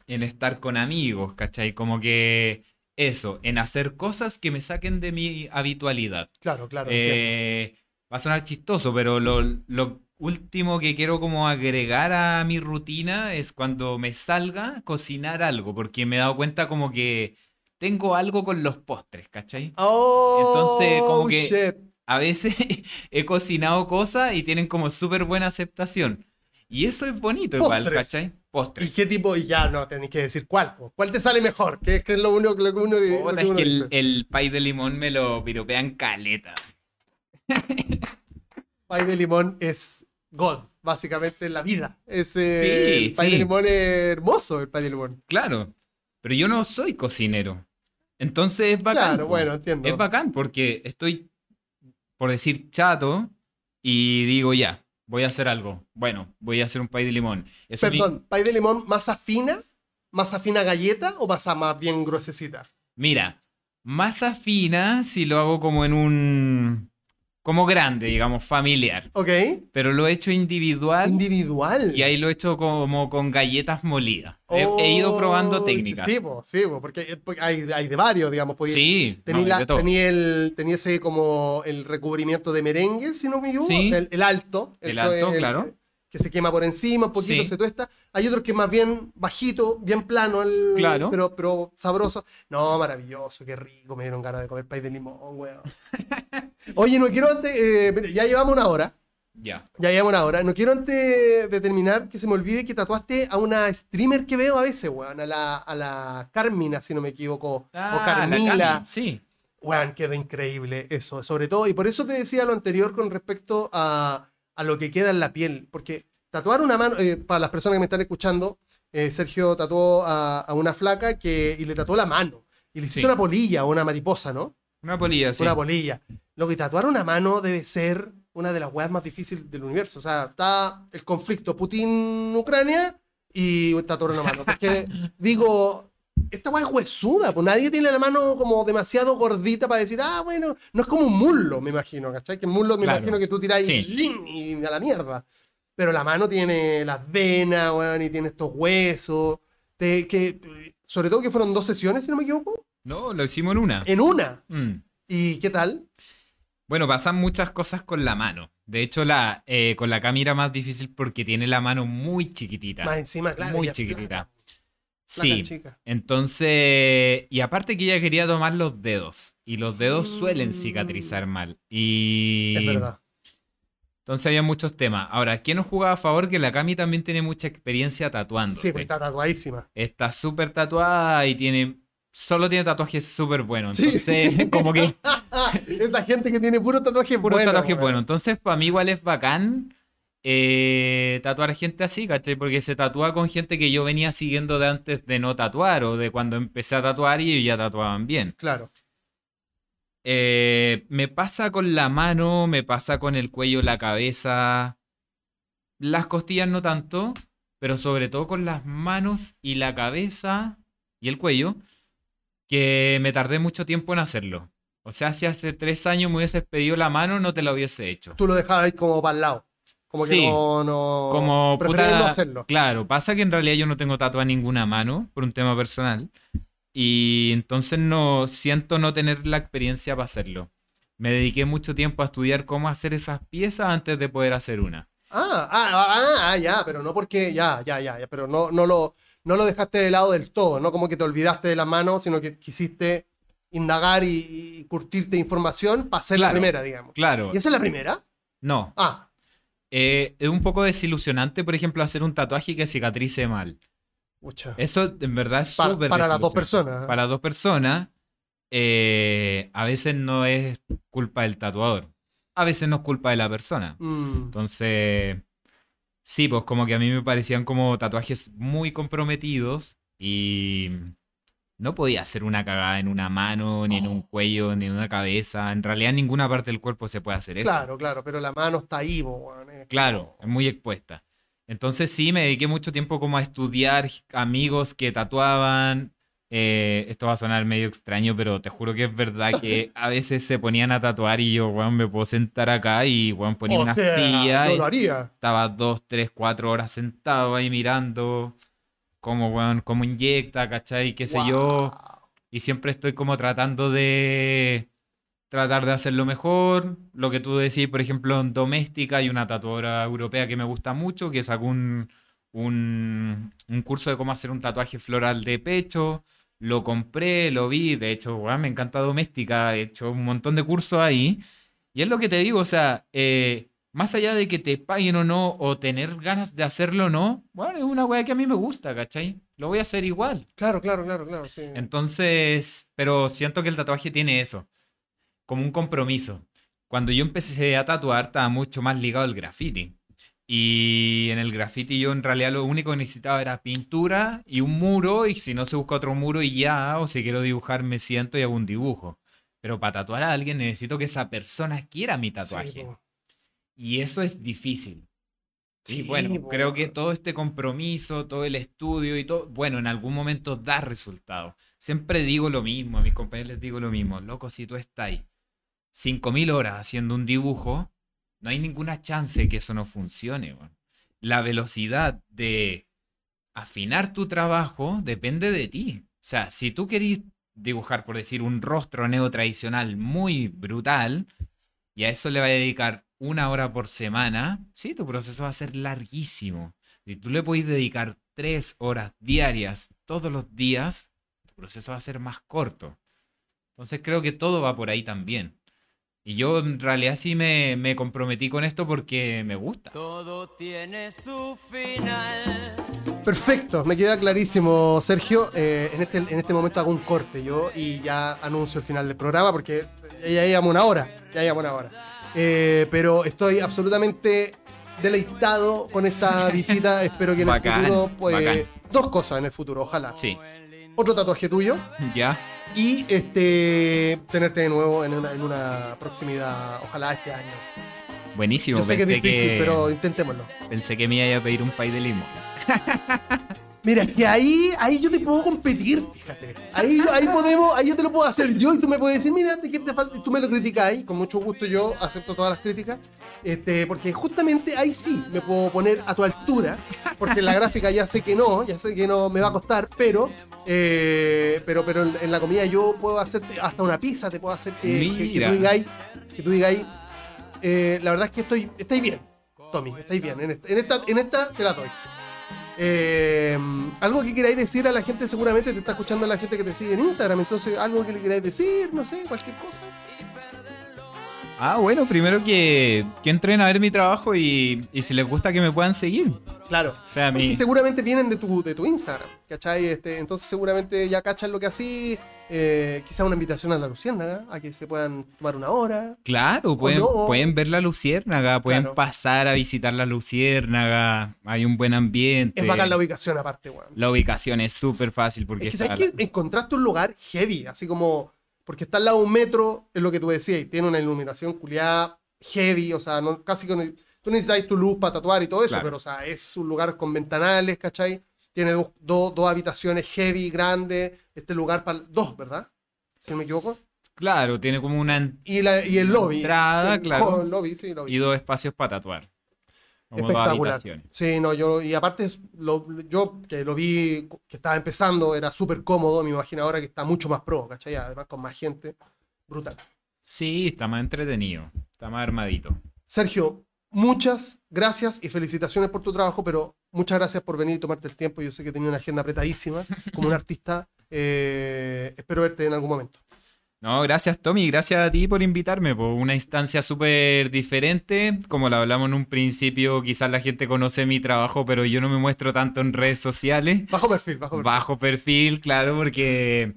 en estar con amigos, ¿cachai? Como que eso, en hacer cosas que me saquen de mi habitualidad.
Claro, claro.
Eh, va a sonar chistoso, pero lo, lo último que quiero como agregar a mi rutina es cuando me salga a cocinar algo, porque me he dado cuenta como que tengo algo con los postres, ¿cachai?
Oh,
entonces, como que-
shit.
a veces [laughs] he cocinado cosas y tienen como súper buena aceptación. Y eso es bonito igual,
Postres.
¿cachai?
¿Y
Postres.
qué tipo? Y ya no, tenéis que decir cuál. ¿Cuál te sale mejor? ¿Qué, qué es lo único lo que uno, di- lo
Puta,
que
es que
dice?
el, el pay de limón me lo piropean caletas. [laughs]
Pay de limón es God, básicamente en la vida. Es, eh,
Sí,
el pay
sí.
de limón es hermoso, el pay de limón.
Claro. Pero yo no soy cocinero. Entonces es bacán.
Claro, bueno, entiendo.
Es bacán porque estoy, por decir, chato y digo ya, voy a hacer algo. Bueno, voy a hacer un pay de limón. Eso mi-
Perdón, pay de limón masa fina, masa fina galleta o masa más bien gruesecita.
Mira, masa fina si lo hago como en un... como grande, digamos, familiar.
¿Ok?
Pero lo he hecho individual
Individual.
y ahí lo he hecho como con galletas molidas. He, he ido probando
Oh,
técnicas.
Sí, po, sí, po, porque, hay, hay de varios, digamos. podía-
Sí,
Tenía,
no,
la-
de todo.
tenía el, tenía ese como el recubrimiento de merengue, si no me equivoco.
Sí.
El, el alto.
El alto, claro.
Que, se quema por encima, un poquito
Sí.
se tuesta. Hay otros que es más bien bajito, bien plano, el,
Claro.
pero, pero sabroso. No, maravilloso, qué rico. Me dieron ganas de comer pay de limón, weón. [laughs] Oye, no quiero antes, eh, ya llevamos una hora.
Ya.
Ya llevamos una hora. No quiero antes de terminar que se me olvide que tatuaste a una streamer que veo a veces, weón. A la, a la Carmina, si no me equivoco.
Ah,
o
la
Carmila.
Sí.
Weón, quedó increíble eso, sobre todo, y por eso te decía lo anterior con respecto a, a lo que queda en la piel, porque tatuar una mano, eh, para las personas que me están escuchando, eh, Sergio tatuó a, a una flaca que, y le tatuó la mano, y le hiciste
Sí.
una polilla o una mariposa, ¿no?
Una polilla, sí.
Una polilla. Lo que tatuar una mano debe ser una de las weas más difíciles del universo, o sea, está el conflicto Putin-Ucrania y tatuar una mano, porque [laughs] digo... Esta weá es huesuda, pues nadie tiene la mano como demasiado gordita para decir, ah, bueno, no es como un muslo, me imagino, ¿cachai? Que el muslo me
Claro.
imagino que tú tiras
Sí.
y, a la mierda. Pero la mano tiene las venas, weón, y tiene estos huesos. de que, sobre todo que fueron dos sesiones, si no me equivoco.
No, lo hicimos en una.
En una.
Mm.
¿Y qué tal?
Bueno, pasan muchas cosas con la mano. De hecho, la, eh, con la cámara más difícil porque tiene la mano muy chiquitita.
Más encima, claro.
muy chiquitita.
flaca,
Sí. Entonces, y aparte que ella quería tomar los dedos. Y los dedos suelen
Mm.
cicatrizar mal. Y.
Es verdad.
Entonces había muchos temas. Ahora, ¿quién nos jugaba a favor? Que la Cami también tiene mucha experiencia tatuándose.
Sí, pues está tatuadísima.
Está súper tatuada y tiene. Solo tiene tatuajes súper buenos.
Sí.
Entonces, [laughs] como que. [laughs]
Esa gente que tiene puro tatuaje
Puro
bueno.
tatuaje
weón.
bueno. Entonces, para mí igual es bacán eh, tatuar gente así, ¿cachai? Porque se tatúa con gente que yo venía siguiendo de antes de no tatuar o de cuando empecé a tatuar y ellos ya tatuaban bien.
Claro.
Eh, me pasa con la mano, me pasa con el cuello, la cabeza, las costillas no tanto, pero sobre todo con las manos y la cabeza y el cuello, que me tardé mucho tiempo en hacerlo. O sea, si hace tres años me hubieses pedido la mano, no te la hubiese hecho.
Tú lo dejabas ahí como para el lado. Como que
Sí.
no, no.
Como puta-
no hacerlo.
Claro, pasa que en realidad yo no tengo tatuada ninguna mano por un tema personal. Y entonces no siento no tener la experiencia para hacerlo. Me dediqué mucho tiempo a estudiar cómo hacer esas piezas antes de poder hacer una.
Ah, ah, ah, ah, ya, pero no porque. Ya, ya, ya, ya. Pero no, no, lo, no lo dejaste de lado del todo. No como que te olvidaste de la mano, sino que quisiste indagar y, y curtirte información para hacer la
Claro.
primera, digamos.
Claro,
¿Y esa es la primera?
no.
Ah,
Eh, es un poco desilusionante, por ejemplo, hacer un tatuaje que cicatrice mal.
pucha.
Eso en verdad es
Pa-
súper
para las dos personas.
Para dos personas, eh, a veces no es culpa del tatuador. A veces no es culpa de la persona.
Mm,
Entonces, sí, pues como que a mí me parecían como tatuajes muy comprometidos y no podía hacer una cagada en una mano, ni en un cuello, ni en una cabeza. En realidad en ninguna parte del cuerpo se puede hacer eso.
claro, claro, pero la mano está ahí, es
Claro, es muy expuesta. Entonces sí, me dediqué mucho tiempo como a estudiar amigos que tatuaban. Eh, esto va a sonar medio extraño, pero te juro que es verdad que [laughs] a veces se ponían a tatuar y yo, weón, me puedo sentar acá y, weón, ponía
O
una
sea,
silla
lo haría.
estaba dos, tres, cuatro horas sentado ahí mirando cómo, weón, cómo inyecta, ¿cachai? Qué sé yo. Y siempre estoy como tratando de tratar de hacerlo mejor. Lo que tú decís, por ejemplo, en Doméstica hay una tatuadora europea que me gusta mucho, que sacó un, un, un curso de cómo hacer un tatuaje floral de pecho. Lo compré, lo vi, de hecho, weón, me encanta Doméstica, he hecho un montón de cursos ahí. Y es lo que te digo, o sea, eh, más allá de que te paguen o no, o tener ganas de hacerlo o no, bueno, es una weá que a mí me gusta, ¿cachai? Lo voy a hacer igual.
Claro, claro, claro, claro. Sí.
Entonces, pero siento que el tatuaje tiene eso, como un compromiso. Cuando yo empecé a tatuar, estaba mucho más ligado al graffiti. Y en el graffiti yo en realidad lo único que necesitaba era pintura y un muro, y si no se busca otro muro y ya, o si quiero dibujar me siento y hago un dibujo. Pero para tatuar a alguien necesito que esa persona quiera mi tatuaje.
Sí.
Y eso es difícil. Y
Sí,
bueno,
po.
creo que todo este compromiso, todo el estudio y todo, bueno, en algún momento da resultado. Siempre digo lo mismo, a mis compañeros les digo lo mismo. Loco, si tú estás ahí 5.000 horas haciendo un dibujo, no hay ninguna chance que eso no funcione. weón. La velocidad de afinar tu trabajo depende de ti. O sea, si tú querís dibujar, por decir, un rostro neotradicional muy brutal, y a eso le va a dedicar una hora por semana, sí, tu proceso va a ser larguísimo. Si tú le puedes dedicar tres horas diarias todos los días, tu proceso va a ser más corto. Entonces creo que todo va por ahí también. Y yo en realidad sí me, me comprometí con esto porque me gusta.
Todo tiene su final.
Perfecto, me queda clarísimo, Sergio. Eh, en, este, en este momento hago un corte yo y ya anuncio el final del programa porque ya llevamos una hora. Ya llevamos una hora. Eh, pero estoy absolutamente deleitado con esta [laughs] visita. Espero que en
Bacán,
el futuro, pues,
bacán.
dos cosas en el futuro, ojalá.
Sí,
Otro tatuaje tuyo
ya.
y este tenerte de nuevo en una, en una proximidad, ojalá este año.
Buenísimo.
Yo sé que es
pensé
difícil, pero intentémoslo.
Pensé que me iba a pedir un pay de limón. [laughs]
Mira, es que ahí, ahí yo te puedo competir, fíjate. Ahí, ahí podemos, ahí yo te lo puedo hacer yo y tú me puedes decir, mira, ¿de qué te falta? Tú me lo criticas y con mucho gusto yo acepto todas las críticas. Este, porque justamente ahí sí me puedo poner a tu altura, porque en la gráfica ya sé que no, ya sé que no me va a costar, pero, eh, pero, pero en, en la comida yo puedo hacerte hasta una pizza, te puedo hacer que, que- que tú digáis, que tú digáis, eh, la verdad es que estoy, estáis bien, Tommy, estáis bien, en esta, en esta, en esta te la doy. Eh, algo que queráis decir a la gente, seguramente te está escuchando la gente que te sigue en Instagram, entonces algo que le queráis decir, no sé, cualquier cosa.
Ah, bueno, primero que, que entren a ver mi trabajo y, y si les gusta que me puedan seguir.
Claro.
O sea,
Es
mi,
que seguramente vienen de tu, de tu Instagram, ¿cachai? Este, entonces seguramente ya cachan lo que así, eh, quizá una invitación a la Luciérnaga, a que se puedan tomar una hora.
Claro, pueden,
no.
pueden ver la luciérnaga, pueden
Claro.
pasar a visitar la luciérnaga, hay un buen ambiente.
Es bacán la ubicación aparte, weón.
La ubicación es súper fácil porque
Es que
está
sabes que encontraste un lugar heavy, así como. Porque está al lado de un metro, es lo que tú decías, y tiene una iluminación culiada heavy, o sea, no, casi que tú necesitas tu luz para tatuar y todo eso,
Claro.
pero o sea, es un lugar con ventanales, ¿cachai? Tiene dos, dos- dos habitaciones heavy, grandes, este lugar para. Dos, ¿verdad? Si no me equivoco.
Claro, tiene como una
Y, la- y el lobby.
Entrada,
el,
claro.
jo- el lobby, sí, lobby.
y dos espacios para tatuar. Como
Espectacular. Sí, no, yo, y aparte, lo- yo que lo vi, que estaba empezando, era súper cómodo, me imagino ahora que está mucho más pro, ¿cachai? Además con más gente, brutal.
Sí, está más entretenido, está más armadito.
Sergio, muchas gracias y felicitaciones por tu trabajo, pero muchas gracias por venir y tomarte el tiempo. Yo sé que tenía una agenda apretadísima como un [laughs] artista. eh, espero verte en algún momento.
No, gracias Tommy, gracias a ti por invitarme, por una instancia súper diferente. Como lo hablamos en un principio, quizás la gente conoce mi trabajo, pero yo no me muestro tanto en redes sociales.
Bajo perfil, bajo perfil.
Bajo perfil, claro, porque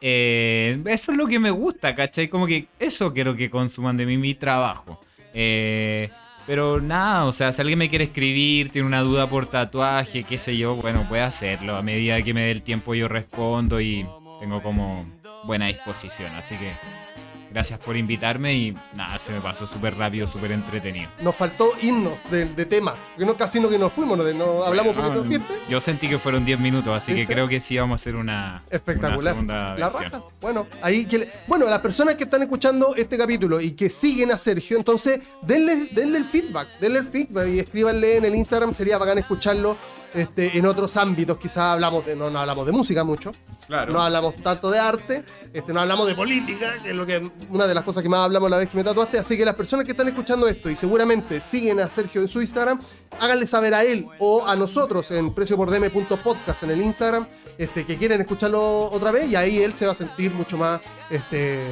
eh, eso es lo que me gusta, ¿cachai? Como que eso quiero que consuman de mí mi trabajo. Eh, pero nada, o sea, si alguien me quiere escribir, tiene una duda por tatuaje, qué sé yo, bueno, puede hacerlo. A medida que me dé el tiempo yo respondo y tengo como buena disposición. Así que gracias por invitarme y nada, se me pasó súper rápido, súper entretenido.
Nos faltó irnos de, de tema, no casi no que nos fuimos, no, no hablamos
Ah,
poquito, ¿viste?
yo sentí que fueron 10 minutos, así que creo que sí vamos a hacer una, una
Espectacular.
segunda
La raja. Bueno, ahí que le- bueno, las personas que están escuchando este capítulo y que siguen a Sergio, entonces denle, denle el feedback, denle el feedback y escríbanle en el Instagram, sería bacán escucharlo este, en otros ámbitos, quizás hablamos de, no, no hablamos de música mucho,
Claro.
no hablamos tanto de arte, este, no hablamos de política, que es lo que una de las cosas que más hablamos la vez que me tatuaste, así que las personas que están escuchando esto y seguramente siguen a Sergio en su Instagram, háganle saber a él o a nosotros en preciopordm.podcast en el Instagram, este, que quieren escucharlo otra vez y ahí él se va a sentir mucho más este,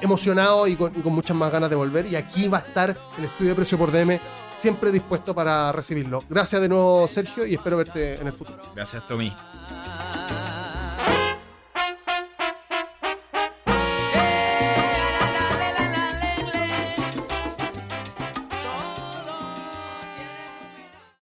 emocionado y con, y con muchas más ganas de volver. Y aquí va a estar el estudio de precio por DM, siempre dispuesto para recibirlo. Gracias de nuevo, Sergio, y espero verte en el futuro.
Gracias, Tommy.